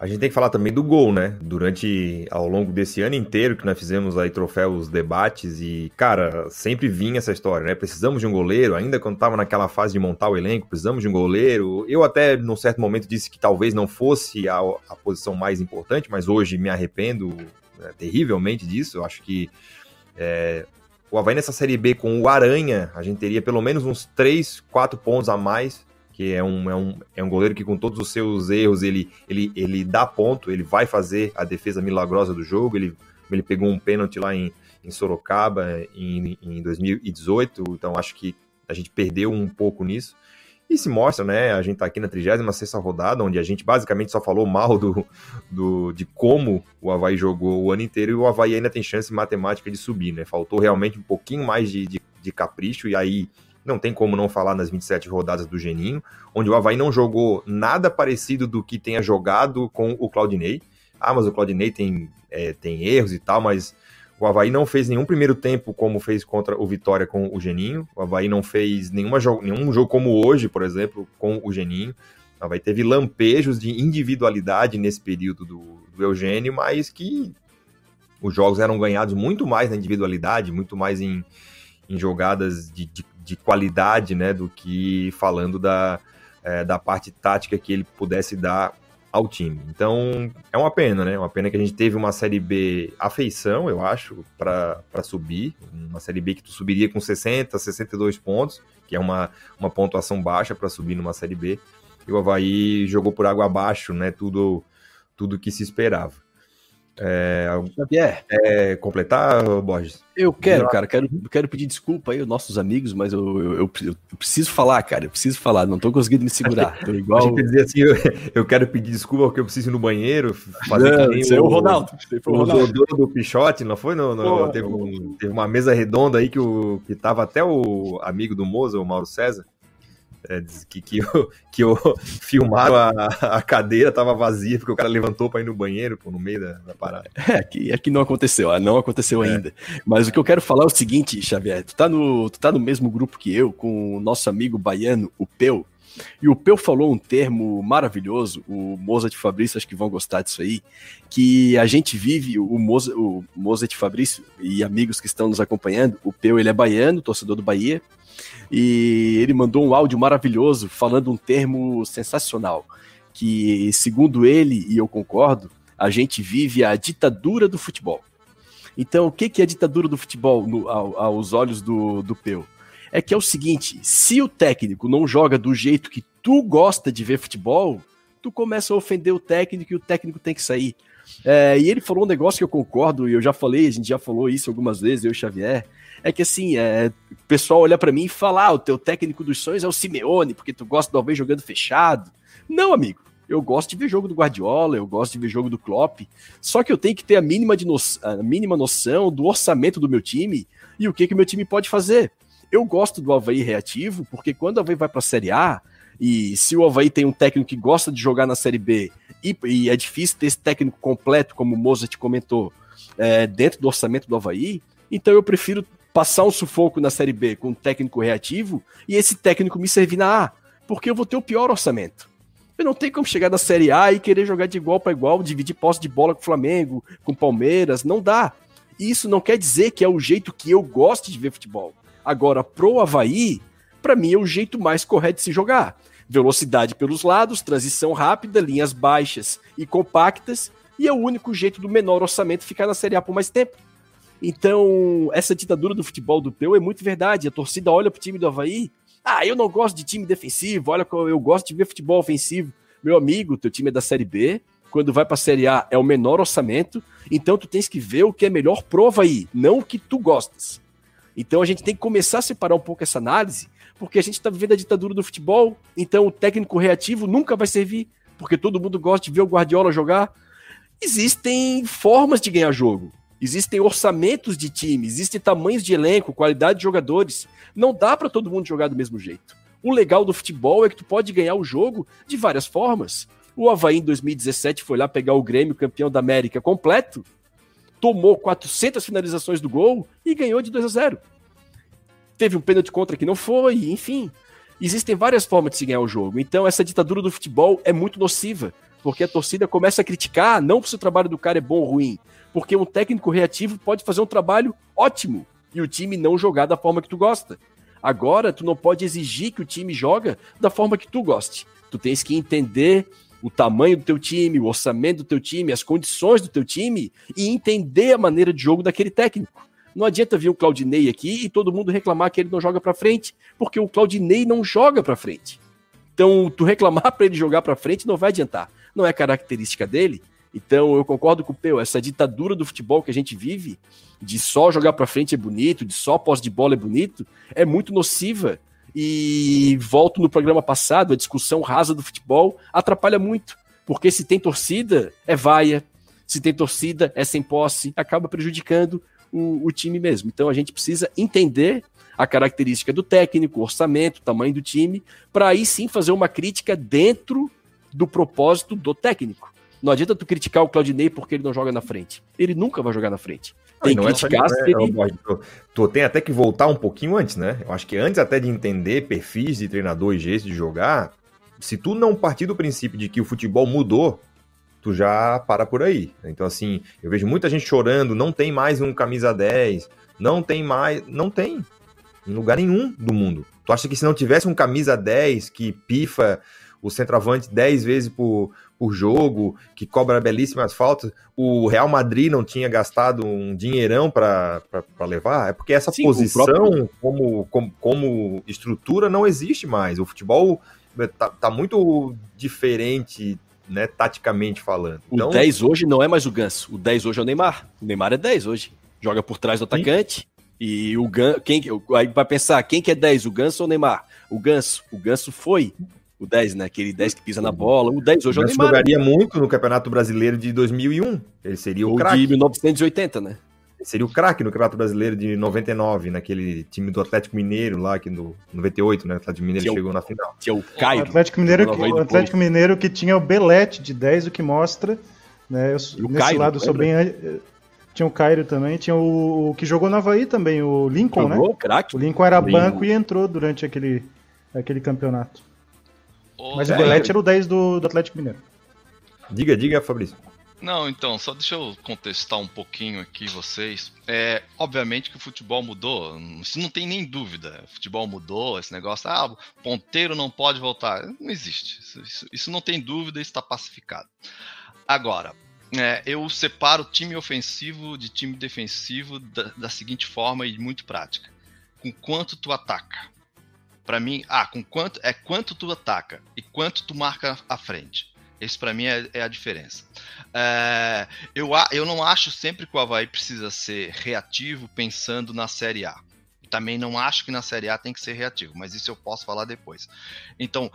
A gente tem que falar também do gol, né? Durante, ao longo desse ano inteiro que nós fizemos aí troféus, debates e, cara, sempre vinha essa história, né? Precisamos de um goleiro, ainda quando tava naquela fase de montar o elenco, precisamos de um goleiro. Eu até, num certo momento, disse que talvez não fosse a, a posição mais importante, mas hoje me arrependo né, terrivelmente disso. Eu acho que é, o Havaí nessa Série B com o Aranha, a gente teria pelo menos uns 3, 4 pontos a mais que é um, é, um, é um goleiro que com todos os seus erros, ele, ele, ele dá ponto, ele vai fazer a defesa milagrosa do jogo, ele, ele pegou um pênalti lá em, em Sorocaba em, em 2018, então acho que a gente perdeu um pouco nisso. E se mostra, né? A gente tá aqui na 36 rodada, onde a gente basicamente só falou mal do, do, de como o Havaí jogou o ano inteiro e o Havaí ainda tem chance matemática de subir, né? Faltou realmente um pouquinho mais de, de, de capricho, e aí não tem como não falar nas 27 rodadas do Geninho, onde o Havaí não jogou nada parecido do que tenha jogado com o Claudinei. Ah, mas o Claudinei tem, é, tem erros e tal, mas o Havaí não fez nenhum primeiro tempo como fez contra o Vitória com o Geninho. O Havaí não fez nenhuma jo nenhum jogo como hoje, por exemplo, com o Geninho. O Havaí teve lampejos de individualidade nesse período do, do Eugênio, mas que os jogos eram ganhados muito mais na individualidade, muito mais em, em jogadas de, de, de qualidade, né, do que falando da, é, da parte tática que ele pudesse dar ao time. Então, é uma pena, né? Uma pena que a gente teve uma Série B afeição, eu acho, para subir. Uma Série B que tu subiria com 60, 62 pontos, que é uma, uma pontuação baixa para subir numa Série B. E o Havaí jogou por água abaixo, né? Tudo, tudo que se esperava. É, Xavier. É, completar, Borges? Eu quero, cara, quero, quero pedir desculpa aí aos nossos amigos, mas eu, eu, eu, eu preciso falar, cara, eu preciso falar, não tô conseguindo me segurar. Tô igual. dizer assim, eu, eu, quero pedir desculpa porque eu preciso ir no banheiro. Fazer não, que é o, Ronaldo. O, Ronaldo. o do Pichote, não foi? No, no, teve, um, teve, uma mesa redonda aí que, o, que tava até o amigo do Moza, o Mauro César. É, que, que, eu, que eu filmaram a, a cadeira, tava vazia, porque o cara levantou para ir no banheiro, pô, no meio da, da parada. É, aqui, aqui não aconteceu, ah, não aconteceu é. ainda. Mas o que eu quero falar é o seguinte, Xavier, tu tá, no, tu tá no mesmo grupo que eu, com o nosso amigo baiano, o Peu, e o Peu falou um termo maravilhoso, o Mozart Fabrício, acho que vão gostar disso aí, que a gente vive, o, Moza, o Mozart Fabrício e amigos que estão nos acompanhando, o Peu ele é baiano, torcedor do Bahia, e ele mandou um áudio maravilhoso falando um termo sensacional, que segundo ele, e eu concordo, a gente vive a ditadura do futebol. Então, o que é a ditadura do futebol no, aos olhos do, do Peu? É que é o seguinte: se o técnico não joga do jeito que tu gosta de ver futebol, tu começa a ofender o técnico e o técnico tem que sair. É, e ele falou um negócio que eu concordo, e eu já falei, a gente já falou isso algumas vezes, eu e o Xavier, é que assim, é, o pessoal olha para mim e fala: ah, o teu técnico dos sonhos é o Simeone, porque tu gosta do Alves jogando fechado. Não, amigo. Eu gosto de ver jogo do Guardiola, eu gosto de ver jogo do Klopp. Só que eu tenho que ter a mínima, de no... a mínima noção do orçamento do meu time e o que que meu time pode fazer. Eu gosto do Havaí reativo, porque quando o Havaí vai para a Série A, e se o Havaí tem um técnico que gosta de jogar na Série B, e, e é difícil ter esse técnico completo, como o Mozart comentou, é, dentro do orçamento do Havaí, então eu prefiro passar um sufoco na Série B com um técnico reativo e esse técnico me servir na A, porque eu vou ter o pior orçamento. Eu não tenho como chegar na Série A e querer jogar de igual para igual, dividir posse de bola com o Flamengo, com o Palmeiras, não dá. Isso não quer dizer que é o jeito que eu gosto de ver futebol. Agora, pro Havaí, para mim é o jeito mais correto de se jogar. Velocidade pelos lados, transição rápida, linhas baixas e compactas, e é o único jeito do menor orçamento ficar na Série A por mais tempo. Então, essa ditadura do futebol do Peu é muito verdade. A torcida olha pro time do Havaí. Ah, eu não gosto de time defensivo, olha, eu gosto de ver futebol ofensivo. Meu amigo, teu time é da Série B, quando vai pra Série A é o menor orçamento, então tu tens que ver o que é melhor prova aí, não o que tu gostas. Então a gente tem que começar a separar um pouco essa análise, porque a gente está vivendo a ditadura do futebol, então o técnico reativo nunca vai servir, porque todo mundo gosta de ver o Guardiola jogar. Existem formas de ganhar jogo. Existem orçamentos de time, existem tamanhos de elenco, qualidade de jogadores. Não dá para todo mundo jogar do mesmo jeito. O legal do futebol é que tu pode ganhar o jogo de várias formas. O Havaí em 2017 foi lá pegar o Grêmio, campeão da América completo, tomou 400 finalizações do gol e ganhou de 2 a 0. Teve um pênalti contra que não foi, enfim. Existem várias formas de se ganhar o jogo. Então essa ditadura do futebol é muito nociva porque a torcida começa a criticar, não se o trabalho do cara é bom ou ruim, porque um técnico reativo pode fazer um trabalho ótimo e o time não jogar da forma que tu gosta. Agora, tu não pode exigir que o time joga da forma que tu goste. Tu tens que entender o tamanho do teu time, o orçamento do teu time, as condições do teu time e entender a maneira de jogo daquele técnico. Não adianta vir o Claudinei aqui e todo mundo reclamar que ele não joga para frente, porque o Claudinei não joga para frente. Então, tu reclamar para ele jogar para frente não vai adiantar. Não é característica dele. Então, eu concordo com o Peu, essa ditadura do futebol que a gente vive, de só jogar para frente é bonito, de só posse de bola é bonito, é muito nociva. E volto no programa passado, a discussão rasa do futebol atrapalha muito, porque se tem torcida, é vaia, se tem torcida, é sem posse, acaba prejudicando o, o time mesmo. Então a gente precisa entender a característica do técnico, o orçamento, o tamanho do time, para aí sim fazer uma crítica dentro do propósito do técnico. Não adianta tu criticar o Claudinei porque ele não joga na frente. Ele nunca vai jogar na frente. Tem que é criticar é, ele... tu, tu tem até que voltar um pouquinho antes, né? Eu acho que antes até de entender perfis de treinador e jeito de jogar, se tu não partir do princípio de que o futebol mudou, tu já para por aí. Então, assim, eu vejo muita gente chorando, não tem mais um camisa 10, não tem mais. Não tem. Em lugar nenhum do mundo. Tu acha que se não tivesse um camisa 10 que pifa o centroavante 10 vezes por, por jogo, que cobra belíssimas faltas, o Real Madrid não tinha gastado um dinheirão para levar? É porque essa Sim, posição, próprio... como, como, como estrutura, não existe mais. O futebol tá, tá muito diferente né, taticamente falando. Então, o 10 hoje não é mais o Ganso, o 10 hoje é o Neymar. O Neymar é 10 hoje. Joga por trás do atacante. Sim. E o Ganso, quem aí vai pensar, quem que é 10, o Ganso ou o Neymar? O Ganso, o Ganso foi o 10, né? Aquele 10 que pisa na bola. O 10 hoje é o Neymar. jogaria muito no Campeonato Brasileiro de 2001. Ele seria o craque. de 1980, né? seria o craque no Campeonato Brasileiro de 99, naquele time do Atlético Mineiro lá, que no 98, né? O Atlético Mineiro tinha chegou o, na final. Tinha o Caio. O Atlético Mineiro, que, o Atlético Mineiro que tinha o Belete de 10, o que mostra. Né, eu, nesse Cairo, lado, sou bem. Tinha o Cairo também, tinha o, o, que jogou no Havaí também, o Lincoln, jogou, né? Crack. O Lincoln era banco e entrou durante aquele, aquele campeonato. Mas o Belete era o 10 do, do Atlético Mineiro. Diga, diga, Fabrício. Não, então, só deixa eu contestar um pouquinho aqui vocês. É, obviamente que o futebol mudou, isso não tem nem dúvida. O futebol mudou, esse negócio, ah, ponteiro não pode voltar. Não existe. Isso, isso, isso não tem dúvida, está pacificado. Agora, é, eu separo time ofensivo de time defensivo da, da seguinte forma e muito prática. Com quanto tu ataca? Para mim, ah, com quanto é quanto tu ataca e quanto tu marca à frente. Esse para mim é, é, a diferença. É, eu, eu não acho sempre que o Havaí precisa ser reativo pensando na Série A. Também não acho que na Série A tem que ser reativo, mas isso eu posso falar depois. Então,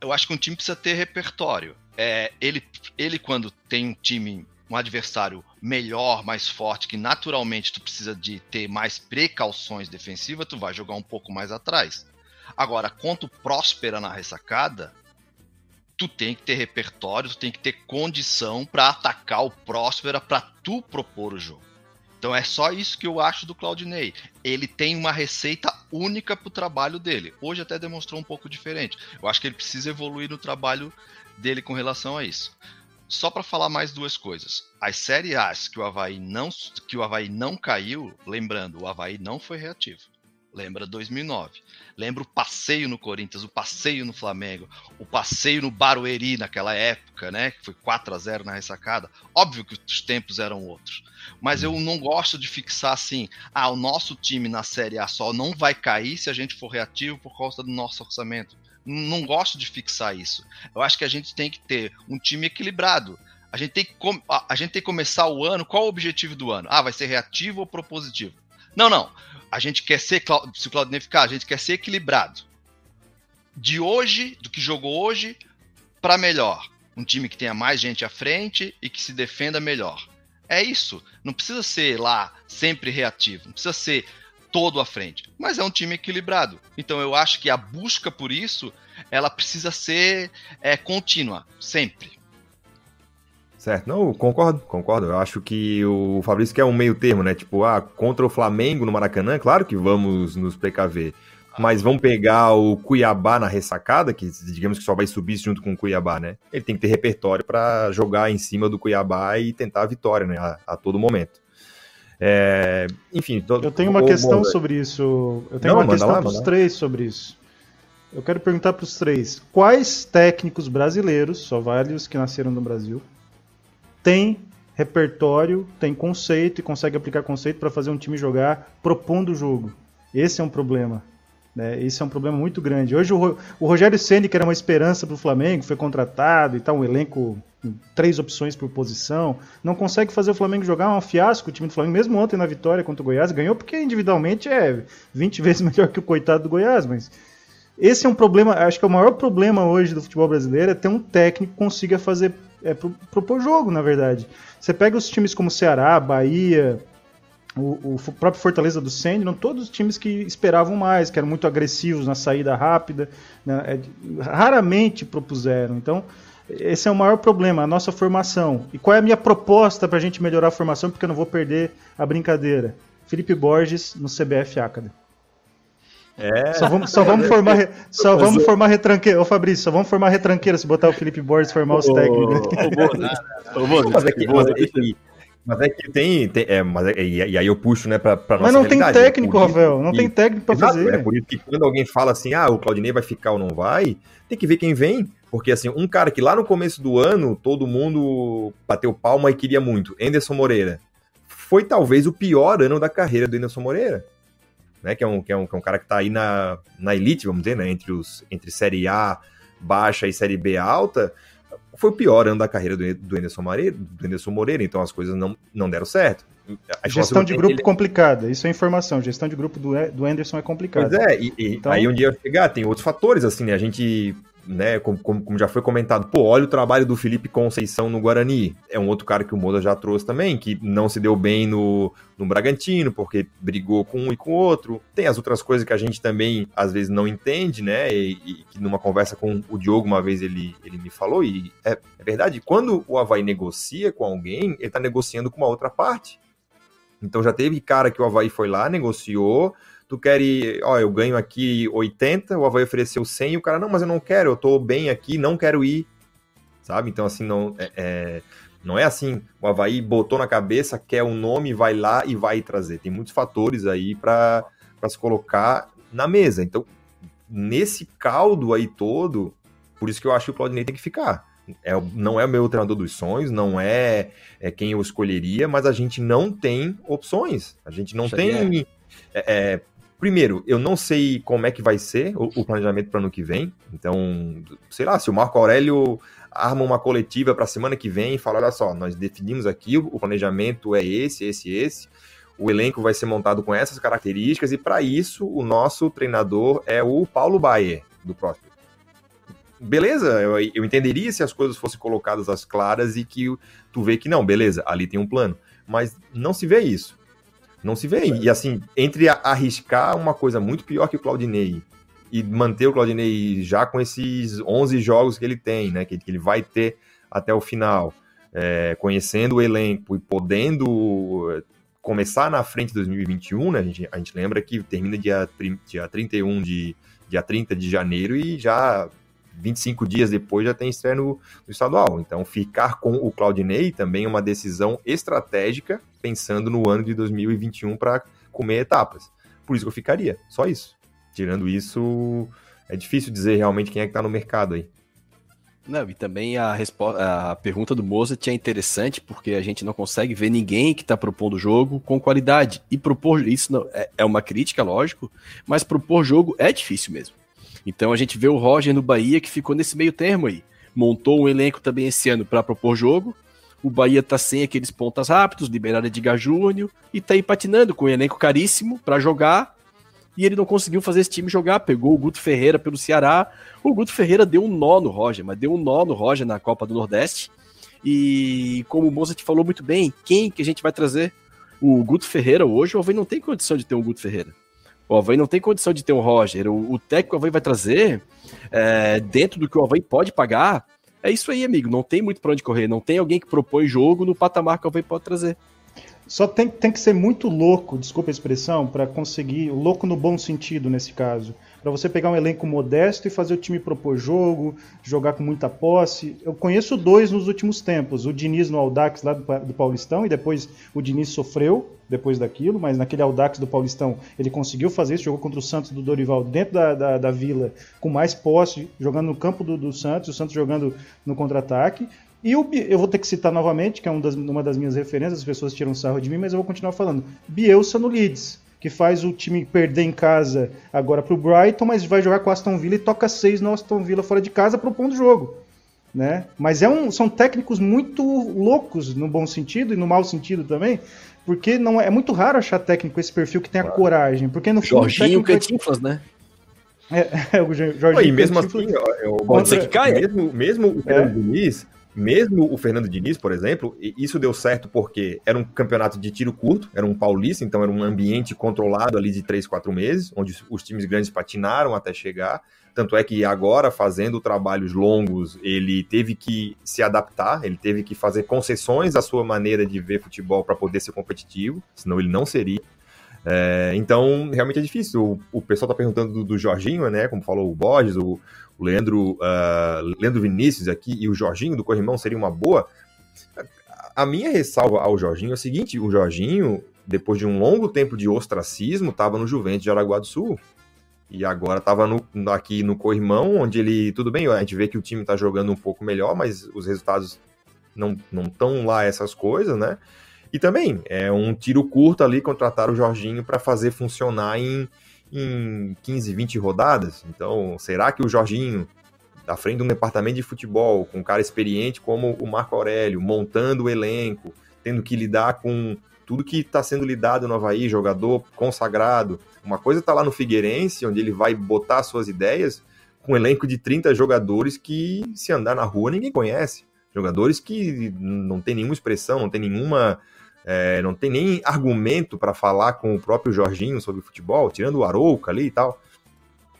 eu acho que um time precisa ter repertório. É, ele, ele, quando tem um time, um adversário melhor, mais forte, que naturalmente tu precisa de ter mais precauções defensivas, tu vai jogar um pouco mais atrás. Agora, quanto próspera na ressacada, tu tem que ter repertório, tu tem que ter condição para atacar o Próspera para tu propor o jogo. Então é só isso que eu acho do Claudinei. Ele tem uma receita única para o trabalho dele. Hoje até demonstrou um pouco diferente. Eu acho que ele precisa evoluir no trabalho dele com relação a isso. Só para falar mais duas coisas. As séries A's que o Havaí não que o Havaí não caiu, lembrando, o Havaí não foi reativo. Lembra 2009. Lembra o passeio no Corinthians, o passeio no Flamengo, o passeio no Barueri naquela época, né? Que foi 4 a 0 na ressacada. Óbvio que os tempos eram outros. Mas eu não gosto de fixar assim, ah, o nosso time na Série A só não vai cair se a gente for reativo por causa do nosso orçamento. Não gosto de fixar isso. Eu acho que a gente tem que ter um time equilibrado. A gente tem que, a gente tem que começar o ano. Qual o objetivo do ano? Ah, vai ser reativo ou propositivo? Não, não a gente quer ser, se o Claudinei ficar, a gente quer ser equilibrado. De hoje, do que jogou hoje, para melhor. Um time que tenha mais gente à frente e que se defenda melhor. É isso. Não precisa ser lá sempre reativo. Não precisa ser todo à frente. Mas é um time equilibrado. Então eu acho que a busca por isso, ela precisa ser é, contínua, sempre. Certo, não, concordo, concordo. Eu acho que o Fabrício quer um meio termo, né? Tipo, ah, contra o Flamengo no Maracanã, claro que vamos nos precaver. mas vão pegar o Cuiabá na ressacada, que digamos que só vai subir junto com o Cuiabá, né? Ele tem que ter repertório para jogar em cima do Cuiabá e tentar a vitória, né? A, a todo momento. É, enfim, eu tenho uma questão sobre isso. Eu tenho Não, uma questão para os três sobre isso. Eu quero perguntar para os três: quais técnicos brasileiros, só vale os que nasceram no Brasil, têm repertório, têm conceito e conseguem aplicar conceito para fazer um time jogar propondo o jogo? Esse é um problema. Né? Esse é um problema muito grande. Hoje o, o Rogério Ceni que era uma esperança para o Flamengo, foi contratado e tal, um elenco três opções por posição, não consegue fazer o Flamengo jogar é um fiasco o time do Flamengo, mesmo ontem na vitória contra o Goiás, ganhou porque individualmente é 20 vezes melhor que o coitado do Goiás, mas esse é um problema, acho que é o maior problema hoje do futebol brasileiro é ter um técnico que consiga fazer, é, propor jogo, na verdade. Você pega os times como Ceará, Bahia, o, o, próprio Fortaleza do Senna, eram todos times que esperavam mais, que eram muito agressivos na saída rápida, né? é, raramente propuseram. Então, esse é o maior problema, a nossa formação. E qual é a minha proposta para a gente melhorar a formação, porque eu não vou perder a brincadeira? Felipe Borges no CBF Academy. É. Só vamos, só vamos formar, só vamos formar retranqueira. Ô Fabrício, só vamos formar retranqueiro se botar o Felipe Borges formar os técnicos. Mas é que, tem, tem é, mas é, e aí eu puxo, né, pra, pra Mas não tem né, técnico, Ravel Rafael, não tem técnico pra exato, fazer. É por isso que quando alguém fala assim, ah, o Claudinei vai ficar ou não vai, tem que ver quem vem, porque assim, um cara que lá no começo do ano todo mundo bateu palma e queria muito, Anderson Moreira. Foi talvez o pior ano da carreira do Anderson Moreira né, que, é um, que, é um, que é um cara que tá aí na, na elite, vamos dizer, né, entre, os, entre Série A baixa e Série B alta foi o pior ano da carreira do, do, Anderson, Moreira, do Anderson Moreira, então as coisas não, não deram certo. A gestão de grupo ele... complicada, isso é informação. Gestão de grupo do, do Anderson é complicada. Pois é, e, e então... aí um dia chegar, tem outros fatores, assim, né? A gente né, como, como, já foi comentado, pô, olha o trabalho do Felipe Conceição no Guarani. É um outro cara que o Moda já trouxe também, que não se deu bem no, no Bragantino, porque brigou com um e com o outro. Tem as outras coisas que a gente também, às vezes, não entende, né, e, e que numa conversa com o Diogo, uma vez ele, ele me falou, e é, é verdade, quando o Havaí negocia com alguém, ele tá negociando com uma outra parte. Então já teve cara que o Havaí foi lá, negociou, tu quer ir, ó, eu ganho aqui 80, o Havaí ofereceu 100 e o cara, não, mas eu não quero, eu tô bem aqui, não quero ir, sabe? Então, assim, não é, é não é assim, o Havaí botou na cabeça, quer um nome, vai lá e vai trazer. Tem muitos fatores aí para se colocar na mesa. Então, nesse caldo aí todo, por isso que eu acho que o Claudinei tem que ficar. É, não é o meu treinador dos sonhos, não é, é quem eu escolheria, mas a gente não tem opções. A gente não tem. É. Primeiro, eu não sei como é que vai ser o, o planejamento para ano que vem. Então, sei lá, se o Marco Aurélio arma uma coletiva para a semana que vem e fala: olha só, nós definimos aqui, o planejamento é esse, esse, esse. O elenco vai ser montado com essas características, e para isso, o nosso treinador é o Paulo Baier, do Próspero. Beleza, eu, eu entenderia se as coisas fossem colocadas às claras e que tu vê que não, beleza, ali tem um plano. Mas não se vê isso. Não se vê. E assim, entre arriscar uma coisa muito pior que o Claudinei e manter o Claudinei já com esses 11 jogos que ele tem, né, que, ele vai ter até o final, é, conhecendo o elenco e podendo é, começar na frente de 2021, né, a gente, a gente lembra que termina dia, dia 31 de dia 30 de janeiro e já 25 dias depois já tem estreia no, no estadual. Então, ficar com o Claudinei também é uma decisão estratégica, pensando no ano de 2021 para comer etapas. Por isso que eu ficaria, só isso. Tirando isso, é difícil dizer realmente quem é que está no mercado aí. Não, e também a, a pergunta do Mozart é interessante porque a gente não consegue ver ninguém que está propondo jogo com qualidade. E propor isso não, é, é uma crítica, lógico, mas propor jogo é difícil mesmo. Então a gente vê o Roger no Bahia que ficou nesse meio termo aí. Montou um elenco também esse ano para propor jogo. O Bahia tá sem aqueles pontas rápidos, liberaram Edgar Júnior e tá aí patinando com um elenco caríssimo para jogar. E ele não conseguiu fazer esse time jogar. Pegou o Guto Ferreira pelo Ceará. O Guto Ferreira deu um nó no Roger, mas deu um nó no Roger na Copa do Nordeste. E como o Moça te falou muito bem, quem que a gente vai trazer? O Guto Ferreira hoje, o Alvin não tem condição de ter um Guto Ferreira. O Havaí não tem condição de ter um Roger. O, o técnico o Havaí vai trazer, é, dentro do que o Havaí pode pagar, é isso aí, amigo. Não tem muito para onde correr. Não tem alguém que propõe jogo no patamar que o Havaí pode trazer. Só tem, tem que ser muito louco, desculpa a expressão, para conseguir, louco no bom sentido nesse caso, para você pegar um elenco modesto e fazer o time propor jogo, jogar com muita posse. Eu conheço dois nos últimos tempos, o Diniz no Aldax lá do, do Paulistão, e depois o Diniz sofreu depois daquilo, mas naquele Aldax do Paulistão ele conseguiu fazer isso, jogou contra o Santos do Dorival dentro da, da, da Vila, com mais posse, jogando no campo do, do Santos, o Santos jogando no contra-ataque. E o, eu vou ter que citar novamente, que é um das, uma das minhas referências, as pessoas tiram sarro de mim, mas eu vou continuar falando. Bielsa no Leeds, que faz o time perder em casa agora para o Brighton, mas vai jogar com o Aston Villa e toca seis no Aston Villa fora de casa propondo jogo. Né? Mas é um, são técnicos muito loucos no bom sentido e no mau sentido também, porque não é, é muito raro achar técnico com esse perfil que tem a coragem, porque no fundo Jorginho Cantinflas, né? É, é o Jorginho e mesmo assim, eu, pode ser que caia. Mesmo, mesmo o Fernando é. Diniz, mesmo o Fernando Diniz, por exemplo, isso deu certo porque era um campeonato de tiro curto, era um paulista, então era um ambiente controlado ali de 3, 4 meses, onde os times grandes patinaram até chegar. Tanto é que agora, fazendo trabalhos longos, ele teve que se adaptar, ele teve que fazer concessões à sua maneira de ver futebol para poder ser competitivo, senão ele não seria. É, então, realmente é difícil. O, o pessoal está perguntando do, do, Jorginho, né? Como falou o Borges, o, o Leandro, uh, Leandro Vinícius aqui e o Jorginho do Corrimão seria uma boa. A minha ressalva ao Jorginho é o seguinte: o Jorginho, depois de um longo tempo de ostracismo, estava no Juventus de Araguá do Sul. E agora estava aqui no Corrimão, onde ele. Tudo bem, a gente vê que o time está jogando um pouco melhor, mas os resultados não estão lá essas coisas, né? E também é um tiro curto ali contratar o Jorginho para fazer funcionar em, em 15, 20 rodadas. Então, será que o Jorginho, à frente de um departamento de futebol, com um cara experiente como o Marco Aurélio, montando o elenco, tendo que lidar com tudo que está sendo lidado no Havaí, jogador consagrado. Uma coisa está lá no Figueirense, onde ele vai botar suas ideias, com um elenco de 30 jogadores que, se andar na rua, ninguém conhece. Jogadores que não tem nenhuma expressão, não tem nenhuma é, não tem nem argumento para falar com o próprio Jorginho sobre futebol, tirando o Arouca ali e tal.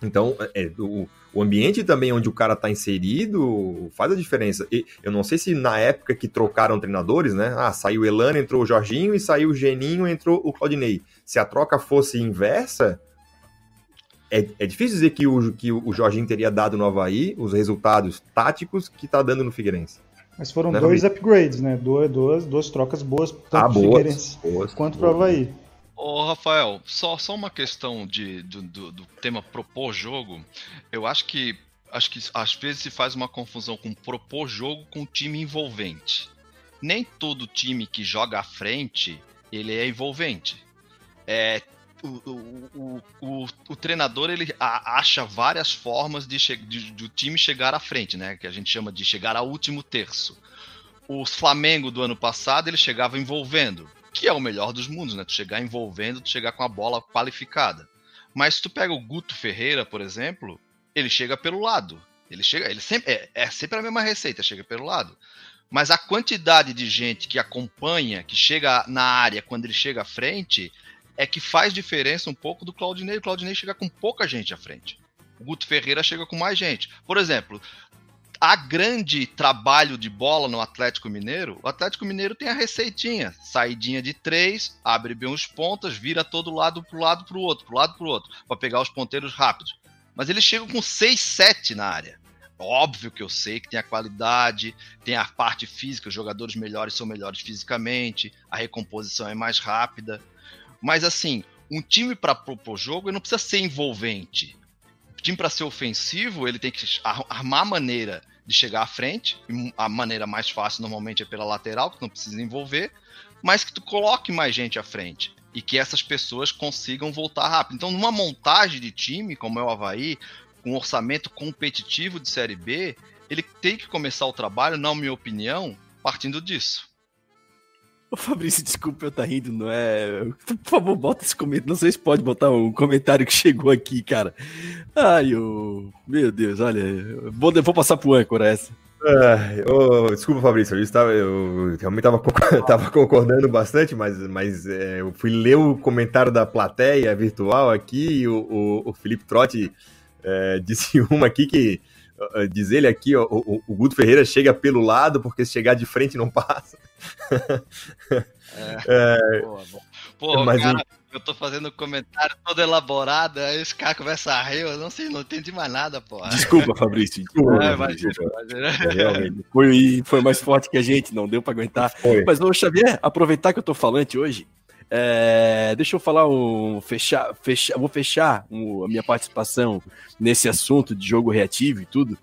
Então, é, o, o, ambiente também onde o cara está inserido faz a diferença. E eu não sei se na época que trocaram treinadores, né? Ah, saiu o Elano, entrou o Jorginho, e saiu o Geninho, entrou o Claudinei. Se a troca fosse inversa, é, é difícil dizer que o, que o Jorginho teria dado no Havaí os resultados táticos que está dando no Figueirense. Mas foram dois upgrades, né? Duas, duas, duas trocas boas, tanto ah, boas, boas, quanto para o Havaí. Ô, Rafael, só, só uma questão de, do, do, do, tema propor jogo. Eu acho que acho que às vezes se faz uma confusão com propor jogo com time envolvente. Nem todo time que joga à frente ele é envolvente. É, o, o, o, o, treinador ele acha várias formas de, de, de, time chegar à frente, né? Que a gente chama de chegar ao último terço. O Flamengo do ano passado ele chegava envolvendo, que é o melhor dos mundos, né? Tu chegar envolvendo, tu chegar com a bola qualificada. Mas se tu pega o Guto Ferreira, por exemplo, ele chega pelo lado. Ele chega, ele sempre é, é sempre a mesma receita, chega pelo lado. Mas a quantidade de gente que acompanha, que chega na área quando ele chega à frente, é que faz diferença um pouco do Claudinei. O Claudinei chega com pouca gente à frente. O Guto Ferreira chega com mais gente. Por exemplo, a grande trabalho de bola no Atlético Mineiro, o Atlético Mineiro tem a receitinha, saidinha de três, abre bem os pontas, vira todo lado pro lado pro outro, pro lado pro outro, para pegar os ponteiros rápidos. Mas eles chegam com 6, 7 na área. Óbvio que eu sei que tem a qualidade, tem a parte física, os jogadores melhores são melhores fisicamente, a recomposição é mais rápida. Mas assim, um time para propor jogo ele não precisa ser envolvente. O time para ser ofensivo, ele tem que armar maneira de chegar à frente. A maneira mais fácil normalmente é pela lateral, que não precisa envolver, mas que tu coloque mais gente à frente e que essas pessoas consigam voltar rápido. Então, numa montagem de time, como é o Havaí, com um orçamento competitivo de Série B, ele tem que começar o trabalho, na minha opinião, partindo disso. Ô Fabrício, desculpa eu tá rindo, não é. Por favor, bota esse comentário. Não sei se pode botar um comentário que chegou aqui, cara. Ai, ô. Meu Deus, olha. Vou, vou passar pro âncora essa. É, desculpa, Fabrício, eu, estava, eu realmente estava concordando bastante, mas, mas é, eu fui ler o comentário da plateia virtual aqui e o, o, o Felipe Trotti é, disse uma aqui que Diz ele aqui, ó, o, o Guto Ferreira chega pelo lado, porque se chegar de frente não passa. É. é... Boa, boa. Pô, mas cara, eu tô fazendo um comentário todo elaborado, aí os caras começam a rir, eu não sei, não entendi mais nada, pô. Desculpa, Fabrício. Desculpa, é, imagina, imagina. Foi, foi mais forte que a gente, não deu para aguentar. Foi. Mas, ô Xavier, aproveitar que eu tô falante hoje, é, deixa eu falar um. Fechar, fechar, vou fechar um, a minha participação nesse assunto de jogo reativo e tudo,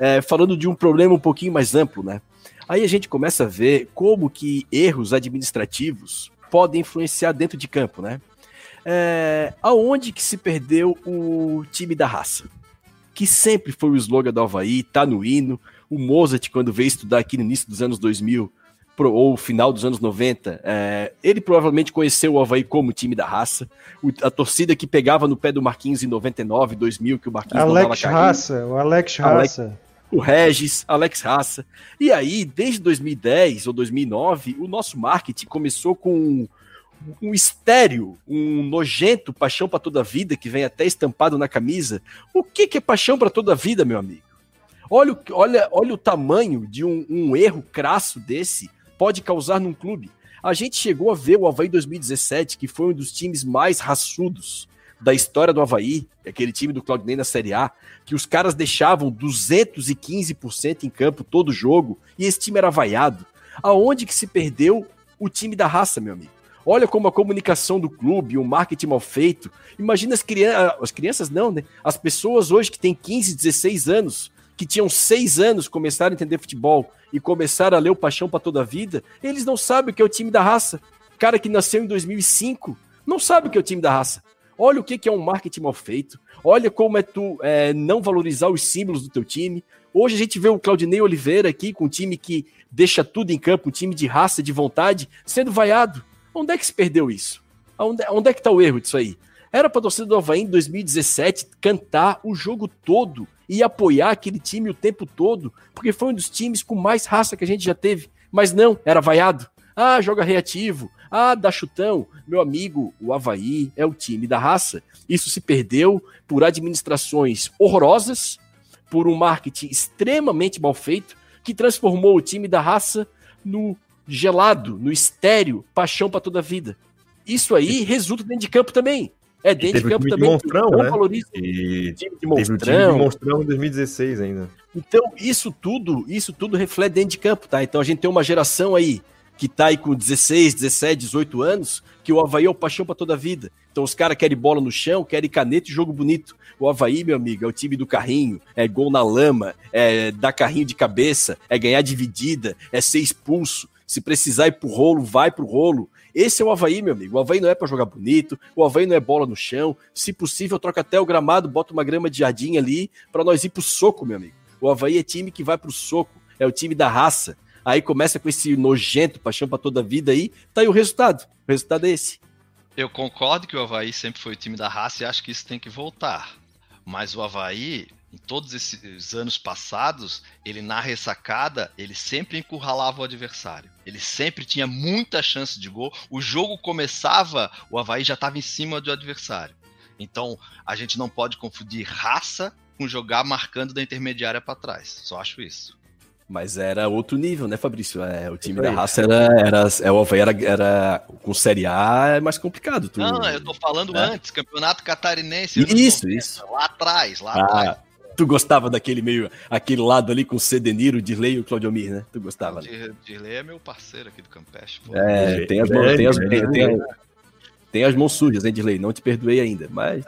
é, falando de um problema um pouquinho mais amplo, né? Aí a gente começa a ver como que erros administrativos podem influenciar dentro de campo, né? É, aonde que se perdeu o time da raça? Que sempre foi o slogan do Havaí, tá no hino. O Mozart, quando veio estudar aqui no início dos anos 2000, pro, ou final dos anos 90, é, ele provavelmente conheceu o Havaí como time da raça. O, a torcida que pegava no pé do Marquinhos em 99, 2000, que o Marquinhos Alex não Raça, o Alex Raça. Alex, o Regis, Alex Raça. E aí, desde 2010 ou 2009, o nosso marketing começou com um estéreo, um nojento paixão para toda a vida que vem até estampado na camisa. O que, que é paixão para toda a vida, meu amigo? Olha, olha, olha o tamanho de um, um, erro crasso desse pode causar num clube. A gente chegou a ver o Havaí 2017, que foi um dos times mais raçudos da história do Havaí, aquele time do Claudinei na Série A, que os caras deixavam 215% em campo todo jogo, e esse time era vaiado. Aonde que se perdeu o time da raça, meu amigo? Olha como a comunicação do clube, o marketing mal feito. Imagina as crianças, as crianças não, né? As pessoas hoje que têm 15, 16 anos, que tinham 6 anos, começaram a entender futebol e começaram a ler o Paixão para toda a vida, eles não sabem o que é o time da raça. Cara que nasceu em 2005 não sabe o que é o time da raça. Olha o que é um marketing mal feito. Olha como é tu é, não valorizar os símbolos do teu time. Hoje a gente vê o Claudinei Oliveira aqui com um time que deixa tudo em campo, um time de raça, de vontade, sendo vaiado. Onde é que se perdeu isso? Onde, onde é que tá o erro disso aí? Era pra torcida do Havaí em 2017 cantar o jogo todo e apoiar aquele time o tempo todo, porque foi um dos times com mais raça que a gente já teve. Mas não, era vaiado. Ah, joga reativo. Ah, dá chutão. Meu amigo, o Havaí é o time da raça. Isso se perdeu por administrações horrorosas, por um marketing extremamente mal feito, que transformou o time da raça no gelado, no estéreo, paixão para toda a vida. Isso aí resulta dentro de campo também. É dentro de campo também. De monstrão, não né? valoriza e time de monstrão. Teve time de monstrão em 2016 ainda. Então, isso tudo, isso tudo reflete dentro de campo, tá? Então a gente tem uma geração aí que tá aí com 16, 17, 18 anos, que o Havaí é o paixão para toda a vida. Então os caras querem bola no chão, querem caneta e jogo bonito. O Havaí, meu amigo, é o time do carrinho, é gol na lama, é dar carrinho de cabeça, é ganhar dividida, é ser expulso. Se precisar ir pro rolo, vai pro rolo. Esse é o Havaí, meu amigo. O Havaí não é para jogar bonito, o Havaí não é bola no chão. Se possível, troca até o gramado, bota uma grama de jardim ali para nós ir pro soco, meu amigo. O Havaí é time que vai pro soco, é o time da raça aí começa com esse nojento paixão para toda a vida aí, tá aí o resultado. O resultado é esse. Eu concordo que o Havaí sempre foi o time da raça e acho que isso tem que voltar. Mas o Havaí, em todos esses anos passados, ele na ressacada, ele sempre encurralava o adversário. Ele sempre tinha muita chance de gol. O jogo começava, o Havaí já estava em cima do adversário. Então, a gente não pode confundir raça com jogar marcando da intermediária para trás. Só acho isso. Mas era outro nível, né, Fabrício? É, o time da raça era, era, é, o Havaí era, era com Série A é mais complicado. Tu, não, eu tô falando né? antes, Campeonato Catarinense. Isso, isso. Lá atrás, lá ah, atrás. Tu gostava daquele meio, aquele lado ali com o Cedeniro, o Dirley e o Claudio Mir, né? Tu gostava. O Dirley é meu parceiro aqui do Campestre. É, tem as, mãos, tem, as, tem, tem, tem as mãos sujas, hein, Dirley? Não te perdoei ainda, mas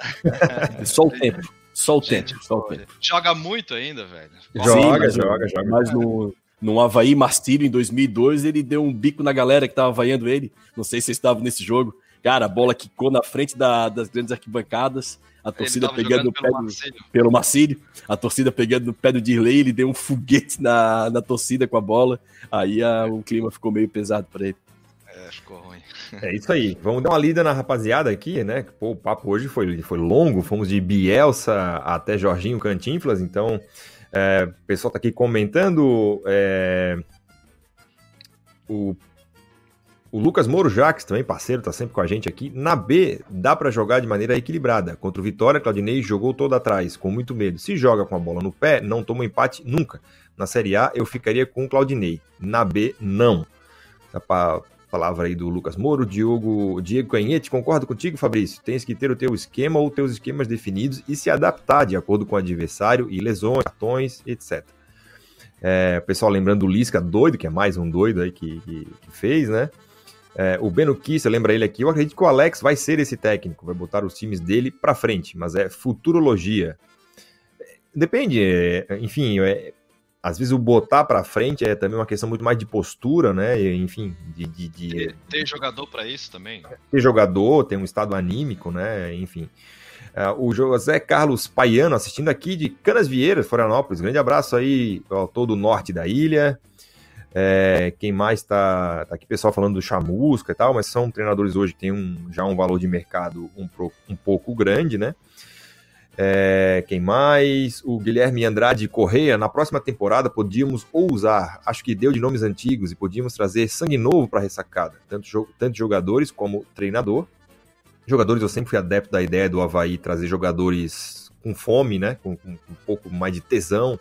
só o tempo. Só o Gente, tempo, só o tempo. Joga muito ainda, velho. Joga, Sim, joga, joga. Mas no, no Havaí Mastírio em 2002, ele deu um bico na galera que tava vaiando ele. Não sei se vocês estavam nesse jogo. Cara, a bola quicou na frente da, das grandes arquibancadas. A torcida pegando no pé do, pelo Marcílio. A torcida pegando no pé do Dirley, ele deu um foguete na, na torcida com a bola. Aí a, o clima ficou meio pesado para ele. É, ficou ruim. É isso aí. Vamos dar uma lida na rapaziada aqui, né? Pô, o papo hoje foi, foi longo. Fomos de Bielsa até Jorginho Cantinflas. Então, é, o pessoal tá aqui comentando. É, o O Lucas Moro Jaques, também parceiro, tá sempre com a gente aqui. Na B, dá para jogar de maneira equilibrada. Contra o Vitória, Claudinei jogou todo atrás, com muito medo. Se joga com a bola no pé, não toma empate nunca. Na Série A, eu ficaria com o Claudinei. Na B, não. A palavra aí do Lucas Moro. Diogo, Diego Canhete, concordo contigo, Fabrício. Tens que ter o teu esquema ou teus esquemas definidos e se adaptar de acordo com o adversário e lesões, cartões, etc. É, o pessoal lembrando do Lisca doido, que é mais um doido aí que, que, que fez, né? É, o Beno Kiss, lembra ele aqui, eu acredito que o Alex vai ser esse técnico, vai botar os times dele para frente, mas é futurologia. Depende, é, enfim, é, às vezes o botar para frente é também uma questão muito mais de postura, né? Enfim, de. de, de... Ter, jogador para isso também. Ter jogador, ter um estado anímico, né? Enfim. Uh, o José Carlos Paiano assistindo aqui de Canas Vieiras, Florianópolis. Grande abraço aí ao todo o norte da ilha. É, quem mais está tá aqui, pessoal falando do Chamusca e tal, mas são treinadores hoje que têm um, já um valor de mercado um, um pouco grande, né? É, quem mais? O Guilherme Andrade Correia. Na próxima temporada podíamos ousar, acho que deu de nomes antigos, e podíamos trazer sangue novo para a ressacada, tanto, tanto jogadores como treinador. Jogadores, eu sempre fui adepto da ideia do Havaí trazer jogadores com fome, né? Com, com um pouco mais de tesão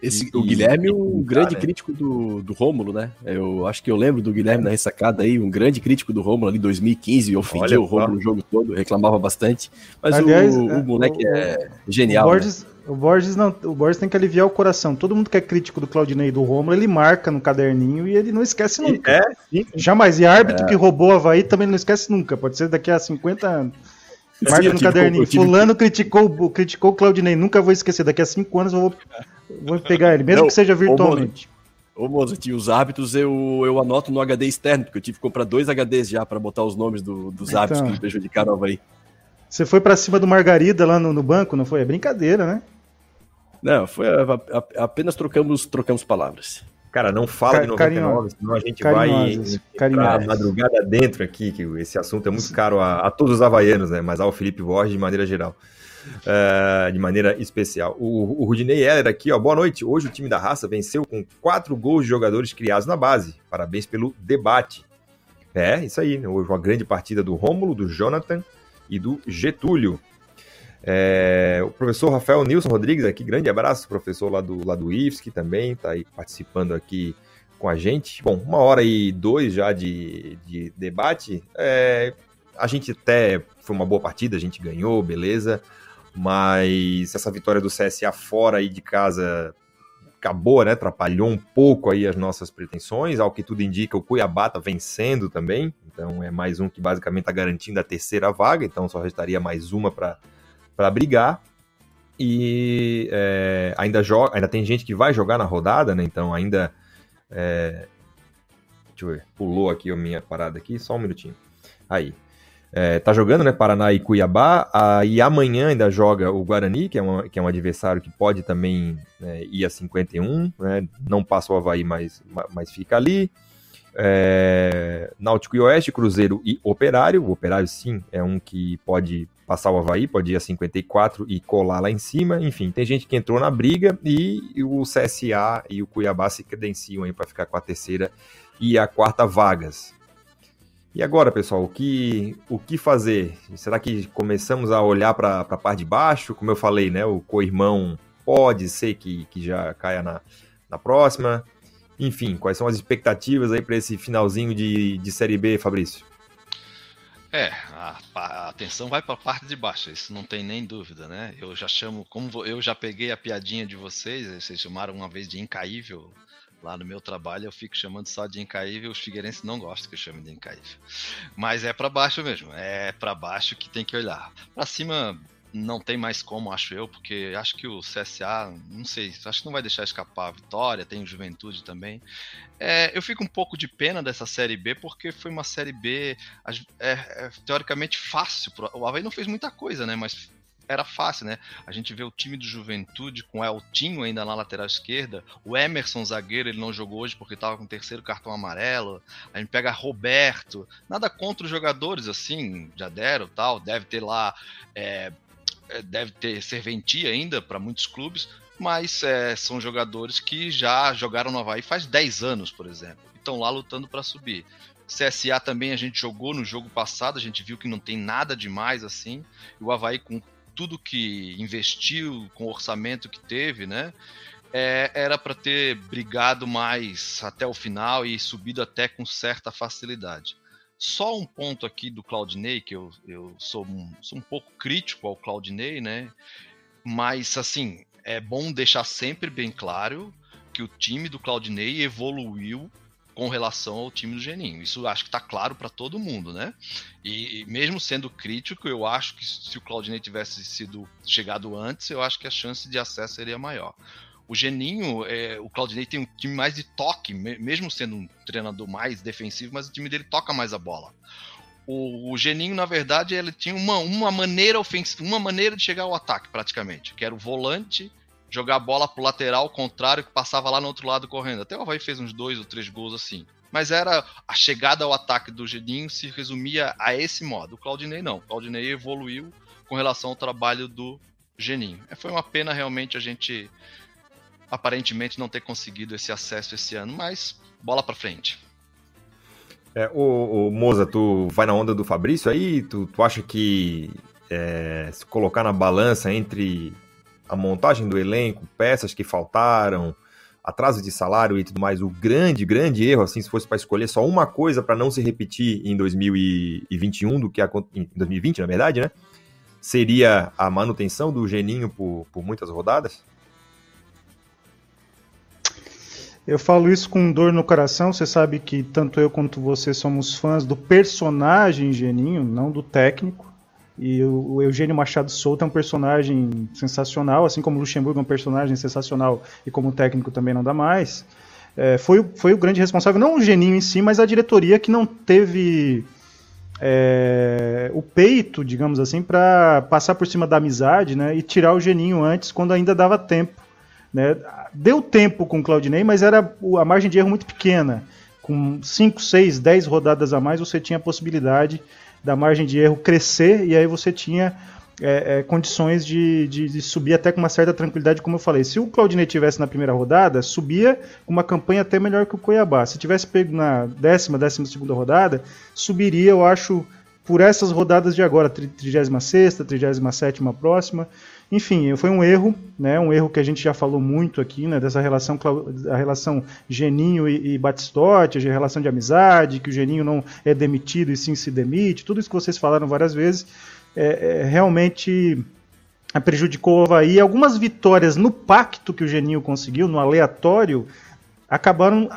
esse, e, o Guilherme, um grande né? crítico do, do Rômulo, né? Eu acho que eu lembro do Guilherme na ressacada aí, um grande crítico do Rômulo ali em 2015, ofendia o Rômulo o jogo todo, reclamava bastante. Mas Aliás, o, o é, moleque o, é genial. O Borges, né? o, Borges não, o Borges tem que aliviar o coração. Todo mundo que é crítico do Claudinei e do Rômulo, ele marca no caderninho e ele não esquece nunca. É, sim. Jamais. E árbitro é. que roubou a Havaí também não esquece nunca. Pode ser daqui a 50 anos. Marca no caderninho. Fulano criticou, criticou o Claudinei. Nunca vou esquecer. Daqui a cinco anos eu vou, vou pegar ele, mesmo não, que seja virtualmente. Ô, Mozart, os hábitos eu, eu anoto no HD externo, porque eu tive que comprar dois HDs já para botar os nomes do, dos então, hábitos que me prejudicaram aí. Você foi para cima do Margarida lá no, no, banco, não foi? É brincadeira, né? Não, foi a, a, apenas trocamos, trocamos palavras. Cara, não fala de 99, senão a gente vai entrar madrugada dentro aqui, que esse assunto é muito caro a, a todos os havaianos, né? Mas ao Felipe Borges de maneira geral. Uh, de maneira especial. O, o Rudinei Heller aqui, ó. Boa noite. Hoje o time da raça venceu com quatro gols de jogadores criados na base. Parabéns pelo debate. É, isso aí. Né? Hoje uma grande partida do Rômulo, do Jonathan e do Getúlio. É, o professor Rafael Nilson Rodrigues aqui, grande abraço, professor lá do, lá do IFSC também, está aí participando aqui com a gente. Bom, uma hora e dois já de, de debate. É, a gente até foi uma boa partida, a gente ganhou, beleza. Mas essa vitória do CSA fora aí de casa acabou, né? Atrapalhou um pouco aí as nossas pretensões. Ao que tudo indica, o Cuiabá tá vencendo também. Então é mais um que basicamente está garantindo a terceira vaga. Então só restaria mais uma para para brigar. E é, ainda, joga, ainda tem gente que vai jogar na rodada, né? Então ainda. É, deixa eu ver, pulou aqui a minha parada aqui, só um minutinho. Aí. É, tá jogando, né? Paraná e Cuiabá. Aí amanhã ainda joga o Guarani, que é, uma, que é um adversário que pode também é, ir a 51, né? Não passa o Havaí, mas, mas fica ali. É, Náutico e Oeste, Cruzeiro e Operário. O Operário, sim, é um que pode passar o Havaí, pode ir a 54 e colar lá em cima. Enfim, tem gente que entrou na briga e o CSA e o Cuiabá se credenciam aí para ficar com a terceira e a quarta vagas. E agora, pessoal, o que, o que fazer? Será que começamos a olhar para a parte de baixo? Como eu falei, né? O co-irmão pode ser que, que já caia na, na próxima. Enfim, quais são as expectativas aí para esse finalzinho de, de Série B, Fabrício? É, a, a atenção vai para a parte de baixo, isso não tem nem dúvida, né? Eu já chamo, como eu já peguei a piadinha de vocês, vocês chamaram uma vez de incaível lá no meu trabalho, eu fico chamando só de incaível, os figueirenses não gostam que eu chame de incaível. Mas é para baixo mesmo, é para baixo que tem que olhar. Para cima não tem mais como, acho eu, porque acho que o CSA, não sei, acho que não vai deixar escapar a vitória, tem o Juventude também. É, eu fico um pouco de pena dessa Série B, porque foi uma Série B é, é, teoricamente fácil. O Havaí não fez muita coisa, né? Mas era fácil, né? A gente vê o time do Juventude com o Eltinho ainda na lateral esquerda, o Emerson zagueiro, ele não jogou hoje porque estava com o terceiro cartão amarelo. A gente pega Roberto, nada contra os jogadores assim, já deram tal, deve ter lá é, deve ter serventia ainda para muitos clubes, mas é, são jogadores que já jogaram no Havaí faz 10 anos, por exemplo, e estão lá lutando para subir. CSA também a gente jogou no jogo passado, a gente viu que não tem nada demais assim. E o Havaí, com tudo que investiu, com o orçamento que teve, né? É, era para ter brigado mais até o final e subido até com certa facilidade. Só um ponto aqui do Claudinei, que eu, eu sou, um, sou um pouco crítico ao Claudinei, né? Mas, assim, é bom deixar sempre bem claro que o time do Claudinei evoluiu com relação ao time do Geninho. Isso acho que está claro para todo mundo, né? E, e, mesmo sendo crítico, eu acho que se o Claudinei tivesse sido chegado antes, eu acho que a chance de acesso seria maior. O Geninho, é, o Claudinei tem um time mais de toque, mesmo sendo um treinador mais defensivo, mas o time dele toca mais a bola. O, o Geninho, na verdade, ele tinha uma, uma maneira ofensiva, uma maneira de chegar ao ataque, praticamente, que era o volante jogar a bola pro lateral contrário que passava lá no outro lado correndo. Até o Havaí fez uns dois ou três gols assim. Mas era a chegada ao ataque do Geninho se resumia a esse modo. O Claudinei não. O Claudinei evoluiu com relação ao trabalho do Geninho. É, foi uma pena realmente a gente aparentemente não ter conseguido esse acesso esse ano, mas bola para frente. É, o, o Moza, tu vai na onda do Fabrício aí? Tu, tu acha que é, se colocar na balança entre a montagem do elenco, peças que faltaram, atraso de salário e tudo mais, o grande, grande erro, assim, se fosse para escolher só uma coisa para não se repetir em 2021 do que em 2020, na verdade, né? Seria a manutenção do Geninho por, por muitas rodadas? Eu falo isso com dor no coração. Você sabe que tanto eu quanto você somos fãs do personagem Geninho, não do técnico. E o, Eugênio Machado Souto é um personagem sensacional, assim como o Luxemburgo é um personagem sensacional e como técnico também não dá mais. É, foi, foi o grande responsável, não o Geninho em si, mas a diretoria que não teve é, o peito, digamos assim, para passar por cima da amizade né, e tirar o Geninho antes, quando ainda dava tempo. Né. Deu tempo com o Claudinei, mas era a margem de erro muito pequena. Com 5, 6, 10 rodadas a mais, você tinha a possibilidade da margem de erro crescer e aí você tinha é, é, condições de, de, de, subir até com uma certa tranquilidade, como eu falei. Se o Claudinei tivesse na primeira rodada, subia com uma campanha até melhor que o Cuiabá. Se tivesse pego na décima, décima segunda rodada, subiria, eu acho, por essas rodadas de agora, 36 37 próxima. Enfim, foi um erro, né, um erro que a gente já falou muito aqui, né, dessa relação, a relação Geninho e, e Batistotti, a relação de amizade, que o Geninho não é demitido e sim se demite, tudo isso que vocês falaram várias vezes, é, é, realmente prejudicou o Havaí. Algumas vitórias no pacto que o Geninho conseguiu, no aleatório, acabaram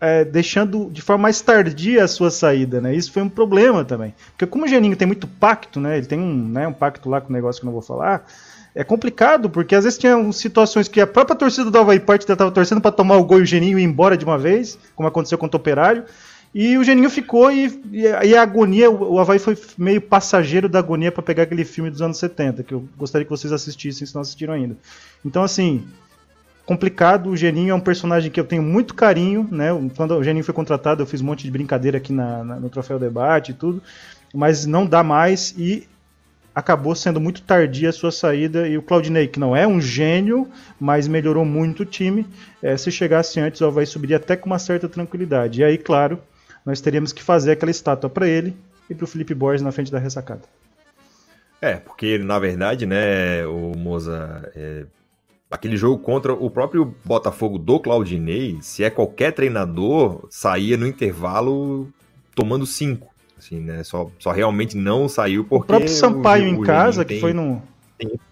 é, deixando de forma mais tardia a sua saída, né? Isso foi um problema também. Porque como o Geninho tem muito pacto, né? Ele tem um, né, um pacto lá com o negócio que eu não vou falar é complicado, porque às vezes tinha situações que a própria torcida do Havaí Parte estava torcendo para tomar o gol e o Geninho ir embora de uma vez, como aconteceu com o Operário. E o Geninho ficou e, e, a agonia, o Havaí foi meio passageiro da agonia para pegar aquele filme dos anos 70, que eu gostaria que vocês assistissem se não assistiram ainda. Então, assim, complicado. O Geninho é um personagem que eu tenho muito carinho, né? Quando o Geninho foi contratado, eu fiz um monte de brincadeira aqui na, na, no Troféu Debate e tudo, mas não dá mais. E acabou sendo muito tardia a sua saída e o Claudinei, que não é um gênio, mas melhorou muito o time, é, se chegasse antes, o Havaí subiria até com uma certa tranquilidade. E aí, claro, nós teríamos que fazer aquela estátua para ele e para o Felipe Borges na frente da ressacada. É, porque na verdade, né, o Moza, é, aquele jogo contra o próprio Botafogo do Claudinei, se é qualquer treinador, saía no intervalo tomando cinco. Assim, né? Só, só realmente não saiu porque. O próprio Sampaio o, em casa, que foi no.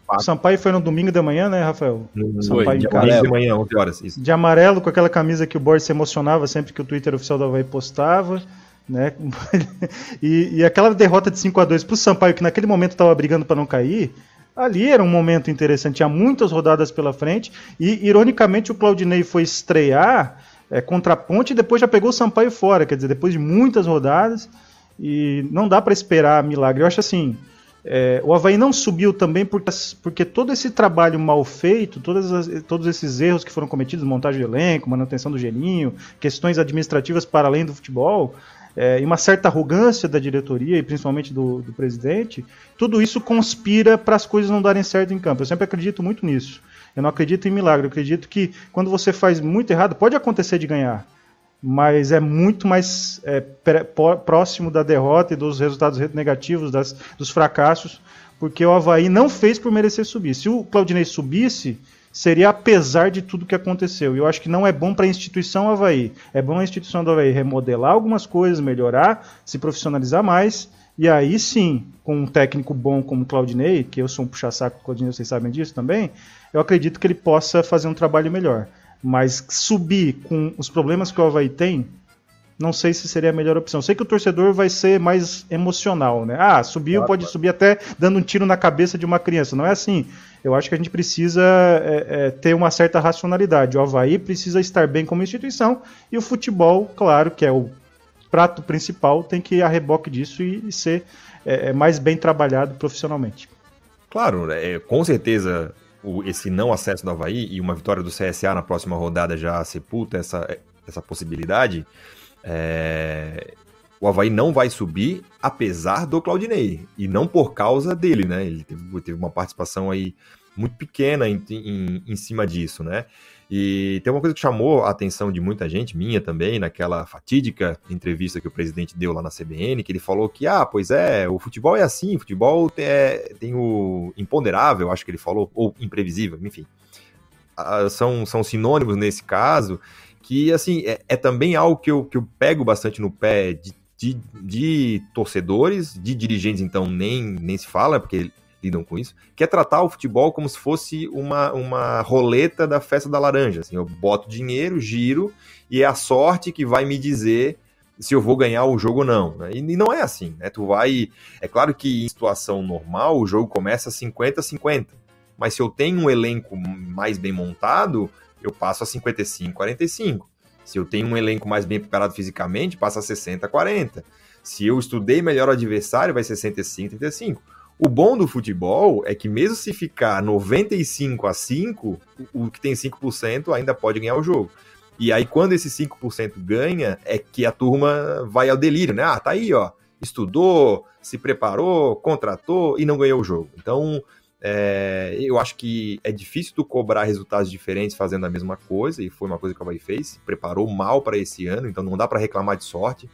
O Sampaio foi no domingo de manhã, né, Rafael? No, Sampaio foi, em casa. de manhã, 11 horas. Isso. De amarelo, com aquela camisa que o Borges se emocionava sempre que o Twitter oficial da Havaí postava. Né? e, e aquela derrota de 5 a 2 pro Sampaio, que naquele momento estava brigando para não cair, ali era um momento interessante. Tinha muitas rodadas pela frente. E, ironicamente, o Claudinei foi estrear é, contra a ponte e depois já pegou o Sampaio fora. Quer dizer, depois de muitas rodadas. E não dá para esperar milagre. Eu acho assim, é, o Havaí não subiu também porque, porque todo esse trabalho mal feito, as, todos esses erros que foram cometidos, montagem de elenco, manutenção do gelinho, questões administrativas para além do futebol, é, e uma certa arrogância da diretoria e principalmente do, do presidente, tudo isso conspira para as coisas não darem certo em campo. Eu sempre acredito muito nisso. Eu não acredito em milagre, eu acredito que quando você faz muito errado, pode acontecer de ganhar, mas é muito mais é, próximo da derrota e dos resultados negativos, das, dos fracassos, porque o Havaí não fez por merecer subir. Se o Claudinei subisse, seria apesar de tudo que aconteceu. E eu acho que não é bom para a instituição Havaí. É bom a instituição do Havaí remodelar algumas coisas, melhorar, se profissionalizar mais. E aí sim, com um técnico bom como o Claudinei, que eu sou um puxa-saco do Claudinei, vocês sabem disso também, eu acredito que ele possa fazer um trabalho melhor. Mas subir com os problemas que o Havaí tem, não sei se seria a melhor opção. Sei que o torcedor vai ser mais emocional, né? Ah, subiu, claro, pode claro. subir até dando um tiro na cabeça de uma criança. Não é assim. Eu acho que a gente precisa é, é, ter uma certa racionalidade. O Havaí precisa estar bem como instituição e o futebol, claro, que é o prato principal, tem que ir a reboque disso e, e ser é, é mais bem trabalhado profissionalmente. Claro, é, com certeza o, esse não acesso do Havaí e uma vitória do CSA na próxima rodada já sepulta essa, essa possibilidade. É, o Havaí não vai subir, apesar do Claudinei, e não por causa dele, né? Ele teve, teve uma participação aí muito pequena em, em, em, cima disso, né? E tem uma coisa que chamou a atenção de muita gente, minha também, naquela fatídica entrevista que o presidente deu lá na CBN, que ele falou que, ah, pois é, o futebol é assim, o futebol é, tem o imponderável, acho que ele falou, ou imprevisível, enfim. São, são sinônimos nesse caso, que, assim, é, é, também algo que eu, que eu pego bastante no pé de, de, de torcedores, de dirigentes, então, nem, nem se fala, porque lidam com isso, que é tratar o futebol como se fosse uma, uma roleta da festa da laranja. Assim, eu boto dinheiro, giro, e é a sorte que vai me dizer se eu vou ganhar o jogo ou não. Né? E, não é assim, né? Tu vai. É claro que em situação normal o jogo começa 50-50. Mas se eu tenho um elenco mais bem montado, eu passo a 55-45. Se eu tenho um elenco mais bem preparado fisicamente, passa a 60-40. Se eu estudei melhor o adversário, vai ser 65-35. O bom do futebol é que mesmo se ficar 95 a 5, o que tem 5% ainda pode ganhar o jogo. E aí quando esse 5% ganha, é que a turma vai ao delírio, né? Ah, tá aí, ó. Estudou, se preparou, contratou e não ganhou o jogo. Então, é, eu acho que é difícil tu cobrar resultados diferentes fazendo a mesma coisa, e foi uma coisa que o Havaí fez, se preparou mal para esse ano, então não dá para reclamar de sorte.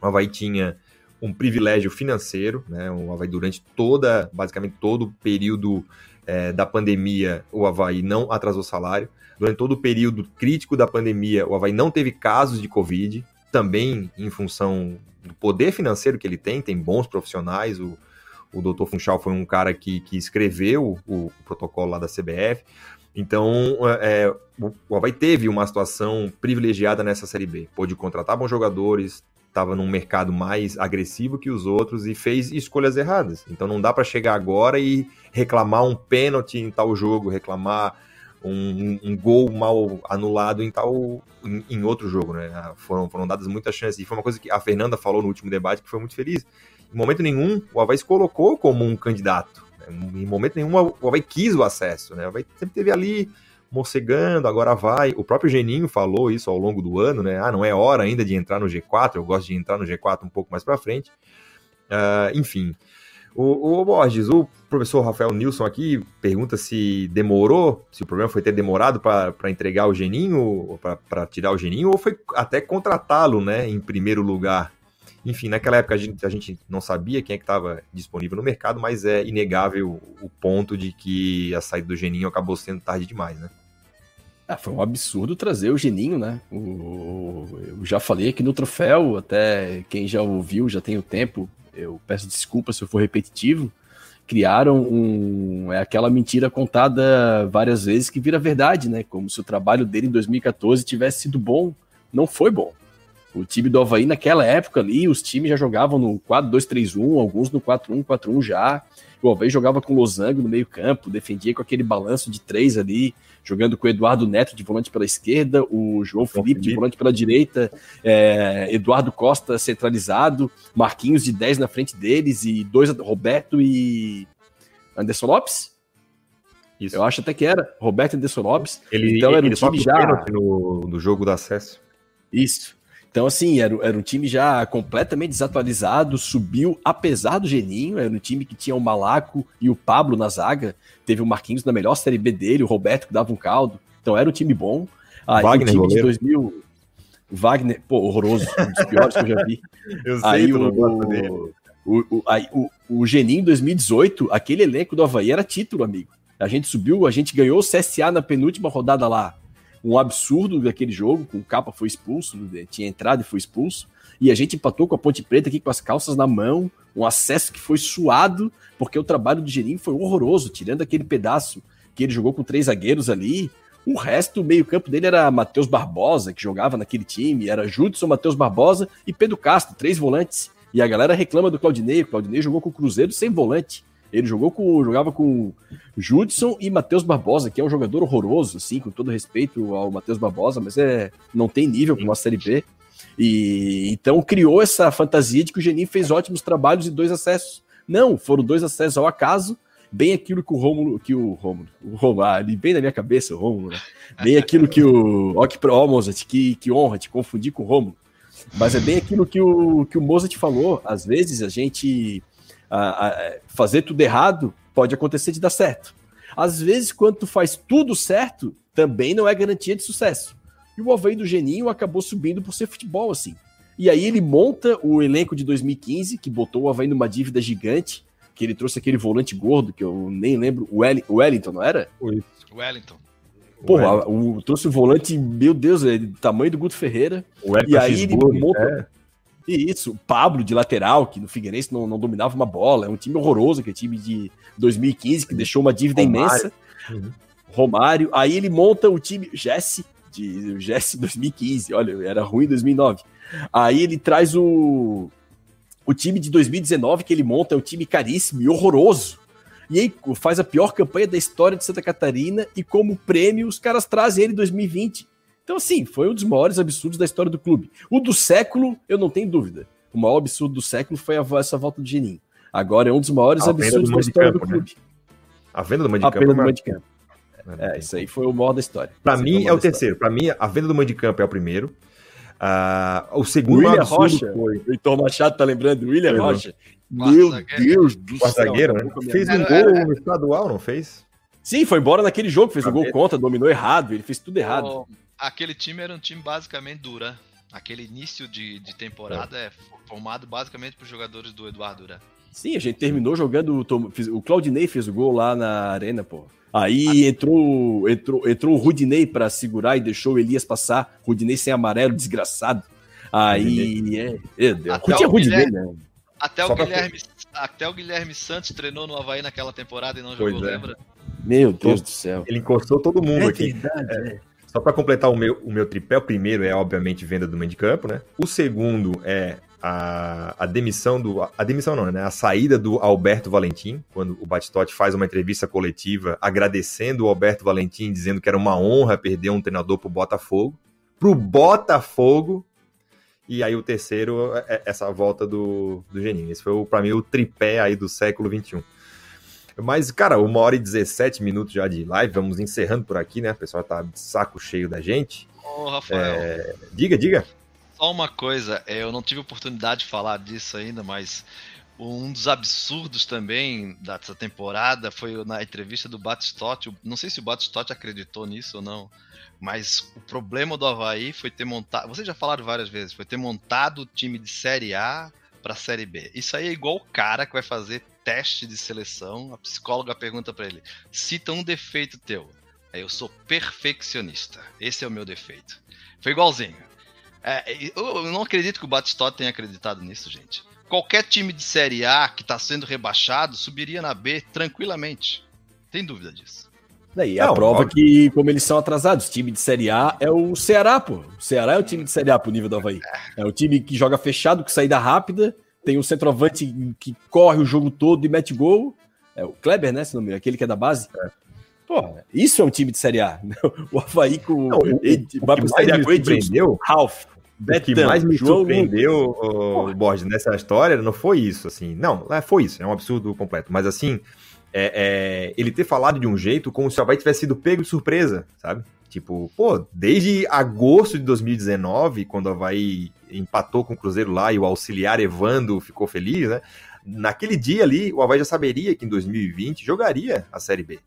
O Havaí tinha um privilégio financeiro, né? O Havaí durante toda, basicamente todo o período é, da pandemia, o Havaí não atrasou salário. Durante todo o período crítico da pandemia, o Havaí não teve casos de Covid, também em função do poder financeiro que ele tem, tem bons profissionais, o, o Dr. Funchal foi um cara que, que escreveu o, o protocolo lá da CBF, então, é, o Havaí teve uma situação privilegiada nessa Série B. Pôde contratar bons jogadores, estava num mercado mais agressivo que os outros e fez escolhas erradas. Então não dá para chegar agora e reclamar um pênalti em tal jogo, reclamar um, um gol mal anulado em tal em, em, outro jogo, né? Ah, foram, foram dadas muitas chances. E foi uma coisa que a Fernanda falou no último debate que foi muito feliz. Em momento nenhum, o Havaí se colocou como um candidato. Em momento nenhum, o Havaí quis o acesso, né? O Havaí sempre teve ali morcegando, agora vai. O próprio Geninho falou isso ao longo do ano, né? Ah, não é hora ainda de entrar no G4, eu gosto de entrar no G4 um pouco mais para frente. Uh, enfim. O, o Borges, o professor Rafael Nilson aqui pergunta se demorou, se o problema foi ter demorado para entregar o Geninho, para tirar o Geninho, ou foi até contratá-lo, né, em primeiro lugar. Enfim, naquela época a gente, a gente não sabia quem é que estava disponível no mercado, mas é inegável o ponto de que a saída do Geninho acabou sendo tarde demais, né? Ah, foi um absurdo trazer o Geninho, né? O, eu já falei aqui no troféu, até quem já ouviu já tem o tempo, eu peço desculpa se eu for repetitivo. Criaram um, é aquela mentira contada várias vezes que vira verdade, né? Como se o trabalho dele em 2014 tivesse sido bom. Não foi bom. O time do Havaí, naquela época ali, os times já jogavam no 4-2-3-1, alguns no 4-1-4-1 já. O Havaí jogava com Losango no meio-campo, defendia com aquele balanço de três ali, jogando com o Eduardo Neto de volante pela esquerda, o João Felipe, de volante pela direita, é, Eduardo Costa centralizado, Marquinhos de 10 na frente deles e dois, Roberto e Anderson Lopes. Isso. Eu acho até que era Roberto e Anderson Lopes. Ele, então era um time já no, no jogo do acesso. Isso. Então, assim, era, era um time já completamente desatualizado, subiu apesar do Geninho, era um time que tinha o Malaco e o Pablo na zaga, teve o Marquinhos na melhor Série B dele, o Roberto que dava um caldo, então era um time bom. Aí, Wagner, o time de 2000... Wagner, pô, horroroso, um dos piores que eu já vi. Eu sei, Aí o, o, o, aí, o, o Geninho em 2018, aquele elenco do Havaí era título, amigo. A gente subiu, a gente ganhou o CSA na penúltima rodada lá. Um absurdo daquele jogo, com o Capa foi expulso, né, tinha entrado e foi expulso. E a gente empatou com a Ponte Preta aqui com as calças na mão, um acesso que foi suado, porque o trabalho do Geninho foi horroroso, tirando aquele pedaço que ele jogou com três zagueiros ali. O resto, o meio-campo dele era Matheus Barbosa, que jogava naquele time, era Judson, Matheus Barbosa e Pedro Castro, três volantes. E a galera reclama do Claudinei. O Claudinei jogou com o Cruzeiro sem volante. Ele jogou com, jogava com Judson e Matheus Barbosa, que é um jogador horroroso, assim, com todo respeito ao Matheus Barbosa, mas é não tem nível para uma Série B. E então criou essa fantasia de que o Geninho fez ótimos trabalhos e dois acessos. Não, foram dois acessos ao acaso, bem aquilo que o Rômulo, que o Rômulo, o Rômulo, ah, bem na minha cabeça, o Rômulo, né? Bem aquilo que o, ó que, ó, Mozart, que, que honra te confundir com o Rômulo. Mas é bem aquilo que o, que o Mozart falou, às vezes a gente a, a, fazer tudo errado pode acontecer de dar certo. Às vezes, quando tu faz tudo certo, também não é garantia de sucesso. E o Havaí do Geninho acabou subindo por ser futebol, assim. E aí ele monta o elenco de 2015, que botou o Havaí numa dívida gigante, que ele trouxe aquele volante gordo, que eu nem lembro, o Well- o Wellington, não era? Wellington. Porra, o, trouxe o volante, meu Deus, é do tamanho do Guto Ferreira. o Wellington E aí ele monta. E isso, o Pablo de lateral, que no Figueirense não, não dominava uma bola. É um time horroroso, que é time de 2015, que deixou uma dívida Romário. imensa. Uhum. Romário. Aí ele monta o time Jesse, de Jesse 2015. Olha, era ruim em 2009. Aí ele traz o, o time de 2019 que ele monta, é um time caríssimo e horroroso. E aí faz a pior campanha da história de Santa Catarina e como prêmio os caras trazem ele em 2020. Então, assim, foi um dos maiores absurdos da história do clube. O do século, eu não tenho dúvida. O maior absurdo do século foi a, essa volta do Geninho. Agora é um dos maiores A venda absurdos do da de história campo, do né? clube. A venda do mando de A é do mando de campo. É, isso aí foi o maior da história. Pra Esse mim é o terceiro. Pra mim, a venda do mando de campo é o primeiro. Ah, o segundo William absurdo Rocha. foi O Heitor Machado tá lembrando? William. Rocha. Meu. Deus do o céu. zagueiro, né? Fez um gol no estadual, não fez? Sim, foi embora naquele jogo, fez o gol Cabeça. contra, dominou errado, ele fez tudo errado. O- aquele time era um time basicamente Duran. Aquele início de, de temporada é. formado basicamente por jogadores do Eduardo Duran. Sim, a gente terminou jogando. O Claudinei fez o gol lá na arena, pô. Aí entrou, entrou, entrou o Rudinei pra segurar e deixou o Elias passar. Rudinei sem amarelo, desgraçado. Aí, é. Meu Deus. Até Tinha o Rudinei, Guilherme- né? Até Só o, pra- Guilherme, até o Guilherme Santos treinou no Havaí naquela temporada e não Pois jogou, é. lembra? Meu Deus do céu. Ele encostou todo mundo É aqui. verdade, é. Só para completar o meu, o meu tripé, o primeiro é, obviamente, venda do meio de campo, né? O segundo é a, a demissão do. A demissão não, né? A saída do Alberto Valentim, quando o Batistotti faz uma entrevista coletiva agradecendo o Alberto Valentim, dizendo que era uma honra perder um treinador pro Botafogo. Pro Botafogo. E aí o terceiro é é essa volta do, do Geninho. Esse foi, pra mim, o tripé aí do século XXI. Mas, cara, uma hora e 17 minutos já de live, vamos encerrando por aqui, né? O pessoal tá de saco cheio da gente. Ô, Rafael. Diga, diga. Só uma coisa, é, eu não tive oportunidade de falar disso ainda, mas um dos absurdos também dessa temporada foi na entrevista do Batistotti. Não sei se o Batistotti acreditou nisso ou não, mas o problema do Havaí foi ter montado. Vocês já falaram várias vezes, foi ter montado o time de Série A para Série B. Isso aí é igual o cara que vai fazer teste de seleção. A psicóloga pergunta para ele: cita um defeito teu. Aí eu sou perfeccionista. Esse é o meu defeito. Foi igualzinho. É, eu não acredito que o Batistotti tenha acreditado nisso, gente. Qualquer time de Série A que está sendo rebaixado subiria na B tranquilamente. Tem dúvida disso. Daí a Não, prova óbvio. que, como eles são atrasados, time de Série A é o Ceará, pô. O Ceará é o time de Série A pro nível do Havaí. É o time que joga fechado, com saída rápida, tem um centroavante que corre o jogo todo e mete gol. É o Kleber, né? Se não me engano, aquele que é da base. Porra, isso é um time de Série A. O Havaí com. Não, o- Ed- O vai pro Série A com Edilson, Ralf, o que Betão, mais me João surpreendeu, ô, Borges, nessa história não foi isso, assim. Não, é, foi isso, é um absurdo completo. Mas assim, é, é, ele ter falado de um jeito como se o Havaí tivesse sido pego de surpresa, sabe? Tipo, pô, desde agosto de 2019, quando o Havaí empatou com o Cruzeiro lá e o auxiliar Evando ficou feliz, né? Naquele dia ali, o Havaí já saberia que em 2020 jogaria a Série B.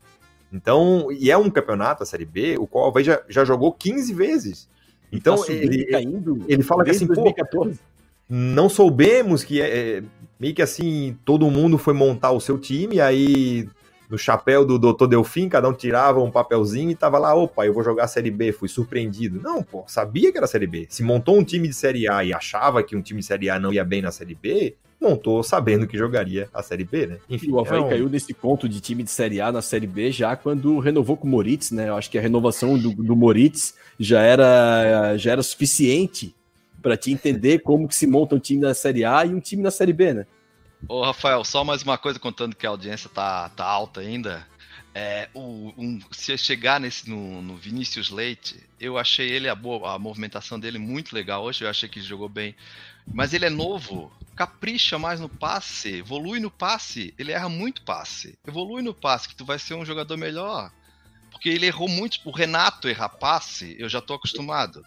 Então, e é um campeonato, a Série B, o qual o Havaí já, já jogou 15 vezes. Então tá ele, caindo ele fala que assim, 2014. Pô, não soubemos que é, é, meio que assim, todo mundo foi montar o seu time, aí no chapéu do Dr. Delfim, cada um tirava um papelzinho e tava lá, opa, eu vou jogar a Série B, fui surpreendido. Não, pô, sabia que era a Série B. Se montou um time de Série A e achava que um time de Série A não ia bem na Série B, montou sabendo que jogaria a Série B, né? Enfim, o Havaí então... caiu nesse conto de time de Série A na Série B já quando renovou com o Moritz, né? Eu acho que a renovação do, do Moritz já era, já era suficiente para te entender como que se monta um time na Série A e um time na Série B, né? Ô, Rafael, só mais uma coisa contando que a audiência tá, tá alta ainda. É, o, um, se chegar nesse no, no, Vinícius Leite, eu achei ele a, boa, a movimentação dele muito legal hoje. Eu achei que jogou bem, mas ele é novo, capricha mais no passe, evolui no passe. Ele erra muito passe, evolui no passe que tu vai ser um jogador melhor, porque ele errou muito. O Renato errar passe, eu já tô acostumado.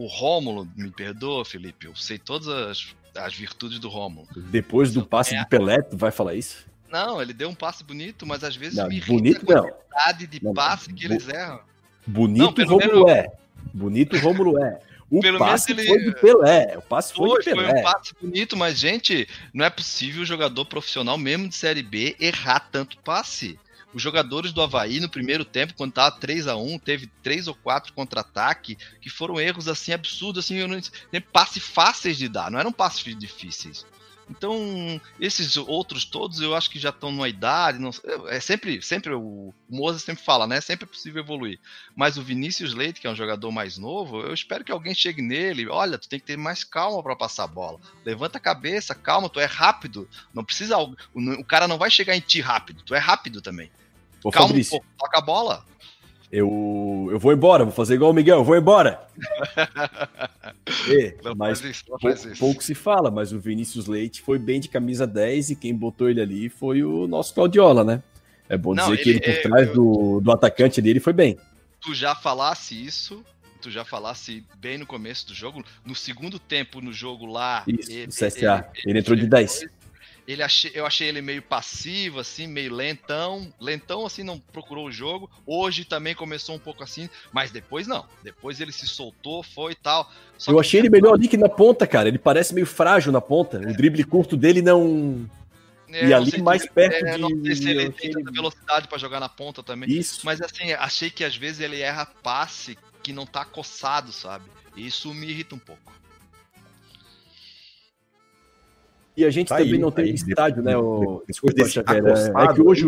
O Rômulo, me perdoa, Felipe, eu sei todas as as virtudes do Romulo. Depois do passe é. de Pelé, tu vai falar isso? Não, ele deu um passe bonito, mas às vezes não, me bonito a quantidade de não, passe que eles erram. Bonito não, Romulo menos... é. Bonito Romulo é. O pelo passe ele... foi de Pelé. O passe foi, foi de Pelé. Foi um passe bonito, mas, gente, não é possível o jogador profissional, mesmo de Série B, errar tanto passe. Os jogadores do Havaí, no primeiro tempo, quando tava 3 a 1 teve três ou quatro contra-ataque, que foram erros assim absurdos, assim, passe fáceis de dar, não eram passes difíceis. Então, esses outros todos eu acho que já estão numa idade. Não, é sempre, sempre o, o sempre fala, né? Sempre é possível evoluir. Mas o Vinícius Leite, que é um jogador mais novo, eu espero que alguém chegue nele. Olha, tu tem que ter mais calma para passar a bola. Levanta a cabeça, calma, tu é rápido. Não precisa. O, o cara não vai chegar em ti rápido, tu é rápido também. Ô, calma Fabrício. um pouco, toca a bola. Eu, eu vou embora, vou fazer igual o Miguel, eu vou embora. e, mas isso, pou, pouco se fala, mas o Vinícius Leite foi bem de camisa 10 e quem botou ele ali foi o nosso Claudiola, né? É bom dizer Não, que ele, por é, trás eu, do, do atacante dele foi bem. Tu já falasse isso, tu já falasse bem no começo do jogo, no segundo tempo no jogo lá. Isso, ele, CSA. Ele, ele entrou de 10. Ele achei, eu achei ele meio passivo, assim, meio lentão. Lentão, assim, não procurou o jogo. Hoje também começou um pouco assim, mas depois não. Depois ele se soltou, foi e tal. Só eu achei ele melhor ali que na ponta, cara. Ele parece meio frágil na ponta. É. O drible curto dele não. É, e ali mais perto é, de. Não sei se ele tem tanta velocidade para jogar na ponta também. Isso. Mas assim, achei que às vezes ele erra passe que não tá coçado, sabe? E isso me irrita um pouco. E a gente tá também aí, não tá tem aí, estádio, né? O... Desculpa, Xavier. É, é que hoje.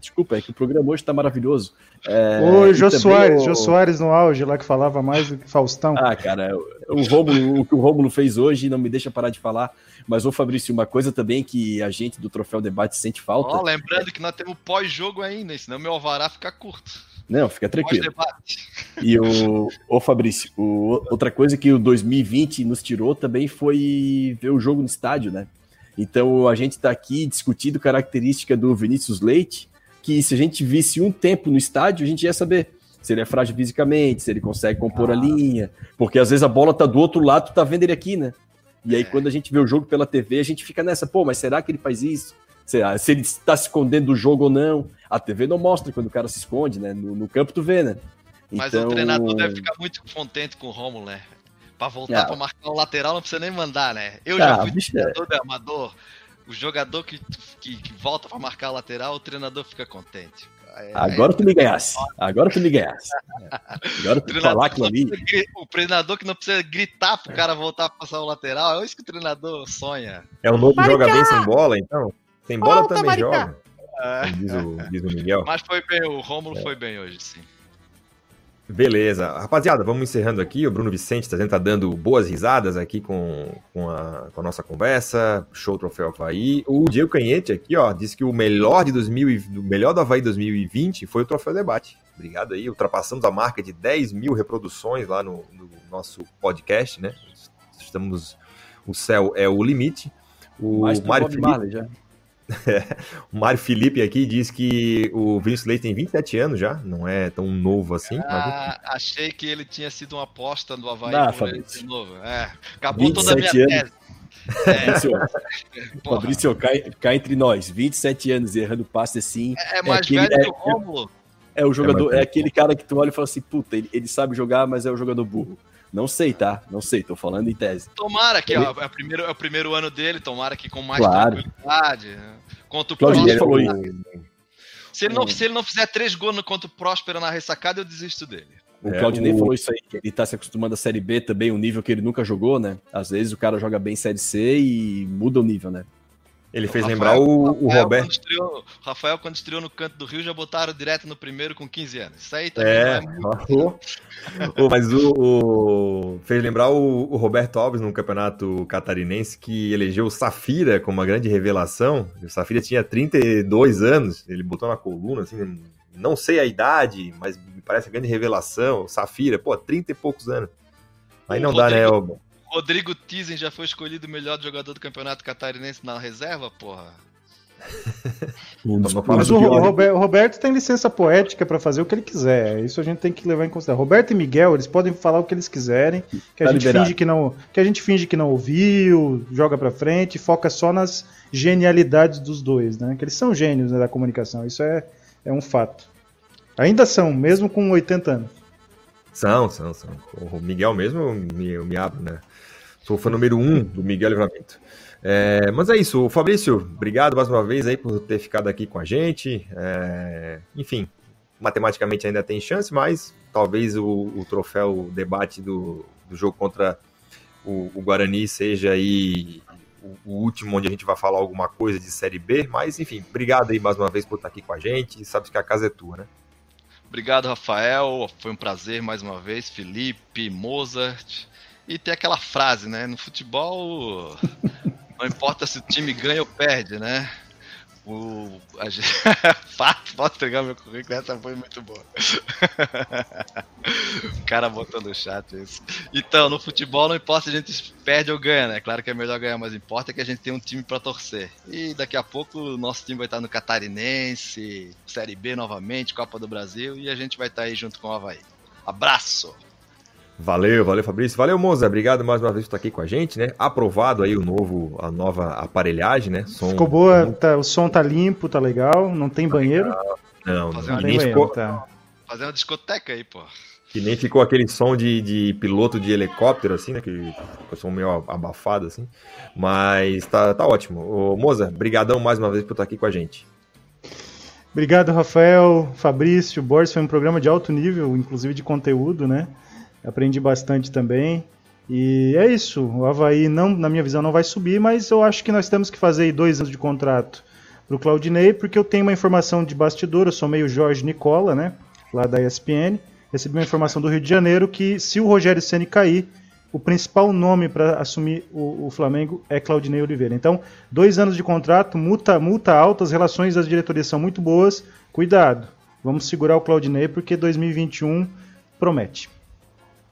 Desculpa, é que o programa hoje tá maravilhoso. É, Ô, Jô Soares, o... Jô Soares no auge lá que falava mais do que Faustão. Ah, cara, o, Rômulo, o que o Rômulo fez hoje não me deixa parar de falar. Mas, ô Fabrício, uma coisa também que a gente do Troféu Debate sente falta. Ó, lembrando que nós temos pós-jogo ainda, senão meu alvará fica curto. Não, fica tranquilo. E o, o Fabrício, o, outra coisa que o 2020 nos tirou também foi ver o jogo no estádio, né? Então a gente está aqui discutindo característica do Vinícius Leite, que se a gente visse um tempo no estádio, a gente ia saber se ele é frágil fisicamente, se ele consegue compor ah. a linha, porque às vezes a bola tá do outro lado, tu tá vendo ele aqui, né? E aí é. quando a gente vê o jogo pela TV, a gente fica nessa, pô, mas será que ele faz isso? Será, se ele está se escondendo do jogo ou não? A TV não mostra quando o cara se esconde, né? No, no campo tu vê, né? Mas então... o treinador deve ficar muito contente com o Romulo, né? Pra voltar ah. pra marcar o lateral não precisa nem mandar, né? Eu ah, já fui bicho, treinador é. de amador. O jogador que, que, que volta pra marcar o lateral, o treinador fica contente. É, Agora tu me ganhasse. Agora tu me ganhasse. Agora tu falar aquilo ali. O treinador que não precisa gritar pro cara voltar pra passar o lateral, é isso que o treinador sonha. É o novo joga bem sem bola, então? Sem bola Volta, também Maricá. joga. É. Diz, o, diz o Miguel. Mas foi bem, o Rômulo é. foi bem hoje, sim. Beleza. Rapaziada, vamos encerrando aqui. O Bruno Vicente tá, tá dando boas risadas aqui com, com, a, com a nossa conversa. Show Troféu Havaí. O Diego Canhete aqui, ó, disse que o melhor de 2000, o melhor do Havaí 2020 foi o Troféu Debate. Obrigado aí. Ultrapassamos a marca de 10 mil reproduções lá no, no nosso podcast, né? Estamos. O céu é o limite. O Mário Felipe. já. o Mário Felipe aqui diz que o Vinícius Leite tem 27 anos já, não é tão novo assim. Ah, mas... Achei que ele tinha sido uma aposta do Havaí ah, de novo. É, acabou toda a minha anos. tese. É. Fabrício, cai, cai, entre nós, 27 anos errando passe assim. É, é mais é velho que o Rômulo. É o jogador, é, é aquele cara que tu olha e fala assim, puta, ele, ele sabe jogar, mas é o jogador burro. Não sei, tá? Não sei, tô falando em tese. Tomara que ele... ó, é, o primeiro, é o primeiro ano dele, tomara que com mais claro. tranquilidade. Contra o Próspero. Falou Se ele, não, se ele não fizer três gols contra o Próspero na ressacada, eu desisto dele. O é, Claudinei o... falou isso aí, que ele tá se acostumando a Série B também, um nível que ele nunca jogou, né? Às vezes o cara joga bem Série C e muda o nível, né? Ele fez Rafael, lembrar o, o Rafael, Roberto. Quando estreou, Rafael, quando estreou no canto do Rio, já botaram direto no primeiro com 15 anos. Isso aí também é, é Mas o, o, fez lembrar o, o, Roberto Alves no campeonato catarinense que elegeu o Safira como uma grande revelação. O Safira tinha 32 anos, ele botou na coluna, assim, não sei a idade, mas me parece a grande revelação. O Safira, pô, 30 e poucos anos. Aí não dá, né? O... Rodrigo Tizen já foi escolhido o melhor jogador do campeonato catarinense na reserva, porra. Mas o, o, Roberto, o, Roberto tem licença poética para fazer o que ele quiser. Isso a gente tem que levar em consideração. Roberto e Miguel, eles podem falar o que eles quiserem, que a tá gente finge que não, que a gente finge que não ouviu, joga para frente, foca só nas genialidades dos dois, né? Que eles são gênios né, da comunicação. Isso é, é um fato. Ainda são, mesmo com 80 anos. São, são, são. O Miguel mesmo, me, eu me abro, né? Sou fã número um do Miguel Livramento. É, mas é isso, Fabrício, obrigado mais uma vez aí por ter ficado aqui com a gente. É, enfim, matematicamente ainda tem chance, mas talvez o, o troféu debate do, do jogo contra o, o, Guarani seja aí o, o, último onde a gente vai falar alguma coisa de Série B. Mas enfim, obrigado aí mais uma vez por estar aqui com a gente. Sabe que a casa é tua, né? Obrigado, Rafael. Foi um prazer mais uma vez. Felipe, Mozart. E tem aquela frase, né? No futebol, não importa se o time ganha ou perde, né? O, a gente... Posso entregar meu currículo? Essa foi muito boa. o cara botou no chat isso. Então, no futebol não importa se a gente perde ou ganha, né? Claro que é melhor ganhar, mas importa que a gente tem um time para torcer. E daqui a pouco o nosso time vai estar no Catarinense, Série B novamente, Copa do Brasil, e a gente vai estar aí junto com o Havaí. Abraço! Valeu, valeu Fabrício. Valeu, Moza. Obrigado mais uma vez por estar aqui com a gente, né? Aprovado aí o novo, a nova aparelhagem, né? Som... Ficou boa, tá, o som tá limpo, tá legal, não tem tá banheiro. Legal. Não, Fazer não, nem ficou... tá. Fazer uma discoteca aí, pô. Que nem ficou aquele som de, de piloto de helicóptero, assim, né? Que ficou som meio abafado, assim. Mas tá, tá ótimo. Ô, Moza, brigadão mais uma vez por estar aqui com a gente. Obrigado, Rafael, Fabrício, Borges. Foi um programa de alto nível, inclusive de conteúdo, né? Aprendi bastante também. E é isso. O Havaí, não, na minha visão, não vai subir, mas eu acho que nós temos que fazer dois anos de contrato para o Claudinei, porque eu tenho uma informação de bastidor, eu sou meio Jorge Nicola, né? Lá da ESPN. Recebi uma informação do Rio de Janeiro que se o Rogério Ceni cair, o principal nome para assumir o, o, Flamengo é Claudinei Oliveira. Então, dois anos de contrato, multa, multa alta, as relações das diretorias são muito boas. Cuidado, vamos segurar o Claudinei porque 2021 promete.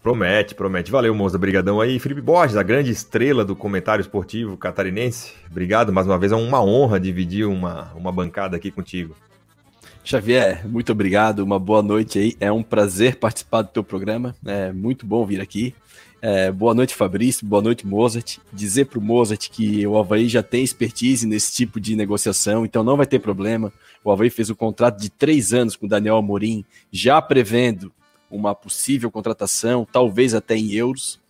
Promete, promete. Valeu, moça. Obrigadão aí. Felipe Borges, a grande estrela do comentário esportivo catarinense. Obrigado mais uma vez. É uma honra dividir uma, uma bancada aqui contigo. Xavier, muito obrigado. Uma boa noite aí. É um prazer participar do teu programa. É muito bom vir aqui. É, boa noite, Fabrício. Boa noite, Mozart. Dizer para o Mozart que o Havaí já tem expertise nesse tipo de negociação, então não vai ter problema. O Havaí fez um contrato de três anos com o Daniel Amorim, já prevendo uma possível contratação, talvez até em euros.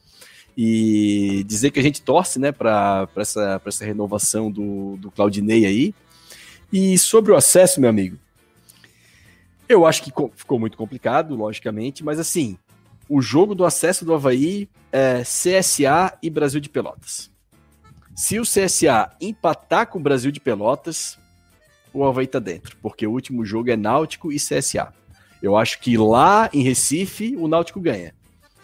E dizer que a gente torce né, para essa, essa renovação do, do Claudinei aí. E sobre o acesso, meu amigo, eu acho que ficou muito complicado, logicamente, mas assim, o jogo do acesso do Havaí é CSA e Brasil de Pelotas. Se o CSA empatar com o Brasil de Pelotas, o Havaí tá dentro, porque o último jogo é Náutico e CSA. Eu acho que lá em Recife o Náutico ganha.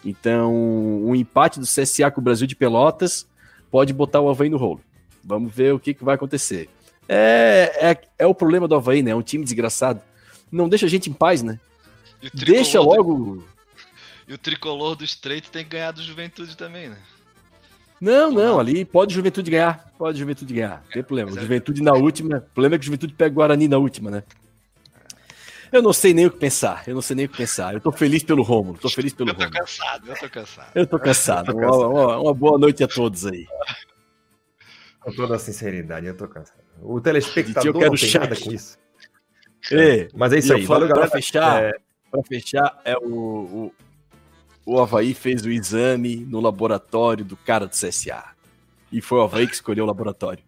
Então, um empate do CSA com o Brasil de Pelotas pode botar o Havaí no rolo. Vamos ver o que, que vai acontecer. É, é, é o problema do Havaí, né? É um time desgraçado. Não deixa a gente em paz, né? Deixa logo. Do... E o tricolor do Estreito tem que ganhar do Juventude também, né? Não, não, ali pode Juventude ganhar. Pode Juventude ganhar. Não tem problema. É Juventude na última. O problema é que o Juventude pega o Guarani na última, né? Eu não sei nem o que pensar. Eu não sei nem o que pensar. Eu tô feliz pelo Romulo. Tô feliz pelo Romulo. Eu tô cansado, eu tô cansado. Eu tô cansado. Uma, uma, uma, boa noite a todos aí. Com toda a sinceridade, eu tô cansado. O telespectador eu quero não tem nada com isso. É, mas é isso aí. Valeu, galera. Pra fechar, é... Pra fechar, é o, o, o Havaí fez o exame no laboratório do cara do CSA. E foi o Havaí que escolheu o laboratório.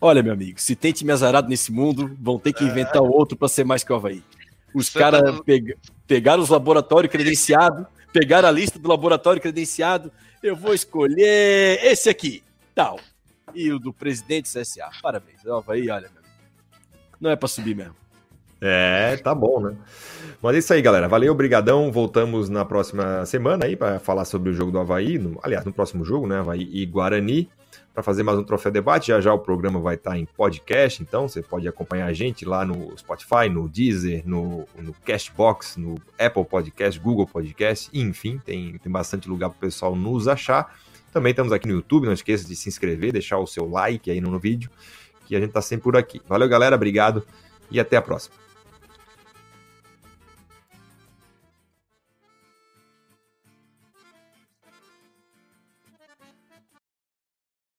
Olha, meu amigo, se tem time azarado nesse mundo, vão ter que inventar outro para ser mais que o Havaí. Os caras tá peg pegaram os laboratórios credenciados, pegaram a lista do laboratório credenciado. Eu vou escolher esse aqui, tal. E o do presidente CSA. Parabéns. O Havaí, olha. Não é para subir mesmo. É, tá bom, né? Mas é isso aí, galera. Valeu, obrigadão. Voltamos na próxima semana aí para falar sobre o jogo do Havaí. No, aliás, no próximo jogo, né? Havaí e Guarani. Para fazer mais um Troféu Debate. Já já o programa vai estar tá em podcast, então você pode acompanhar a gente lá no Spotify, no Deezer, no, no Cashbox, no Apple Podcast, Google Podcast, enfim, tem, tem bastante lugar para o pessoal nos achar. Também estamos aqui no YouTube, não esqueça de se inscrever, deixar o seu like aí no, no vídeo, que a gente está sempre por aqui. Valeu, galera, obrigado e até a próxima.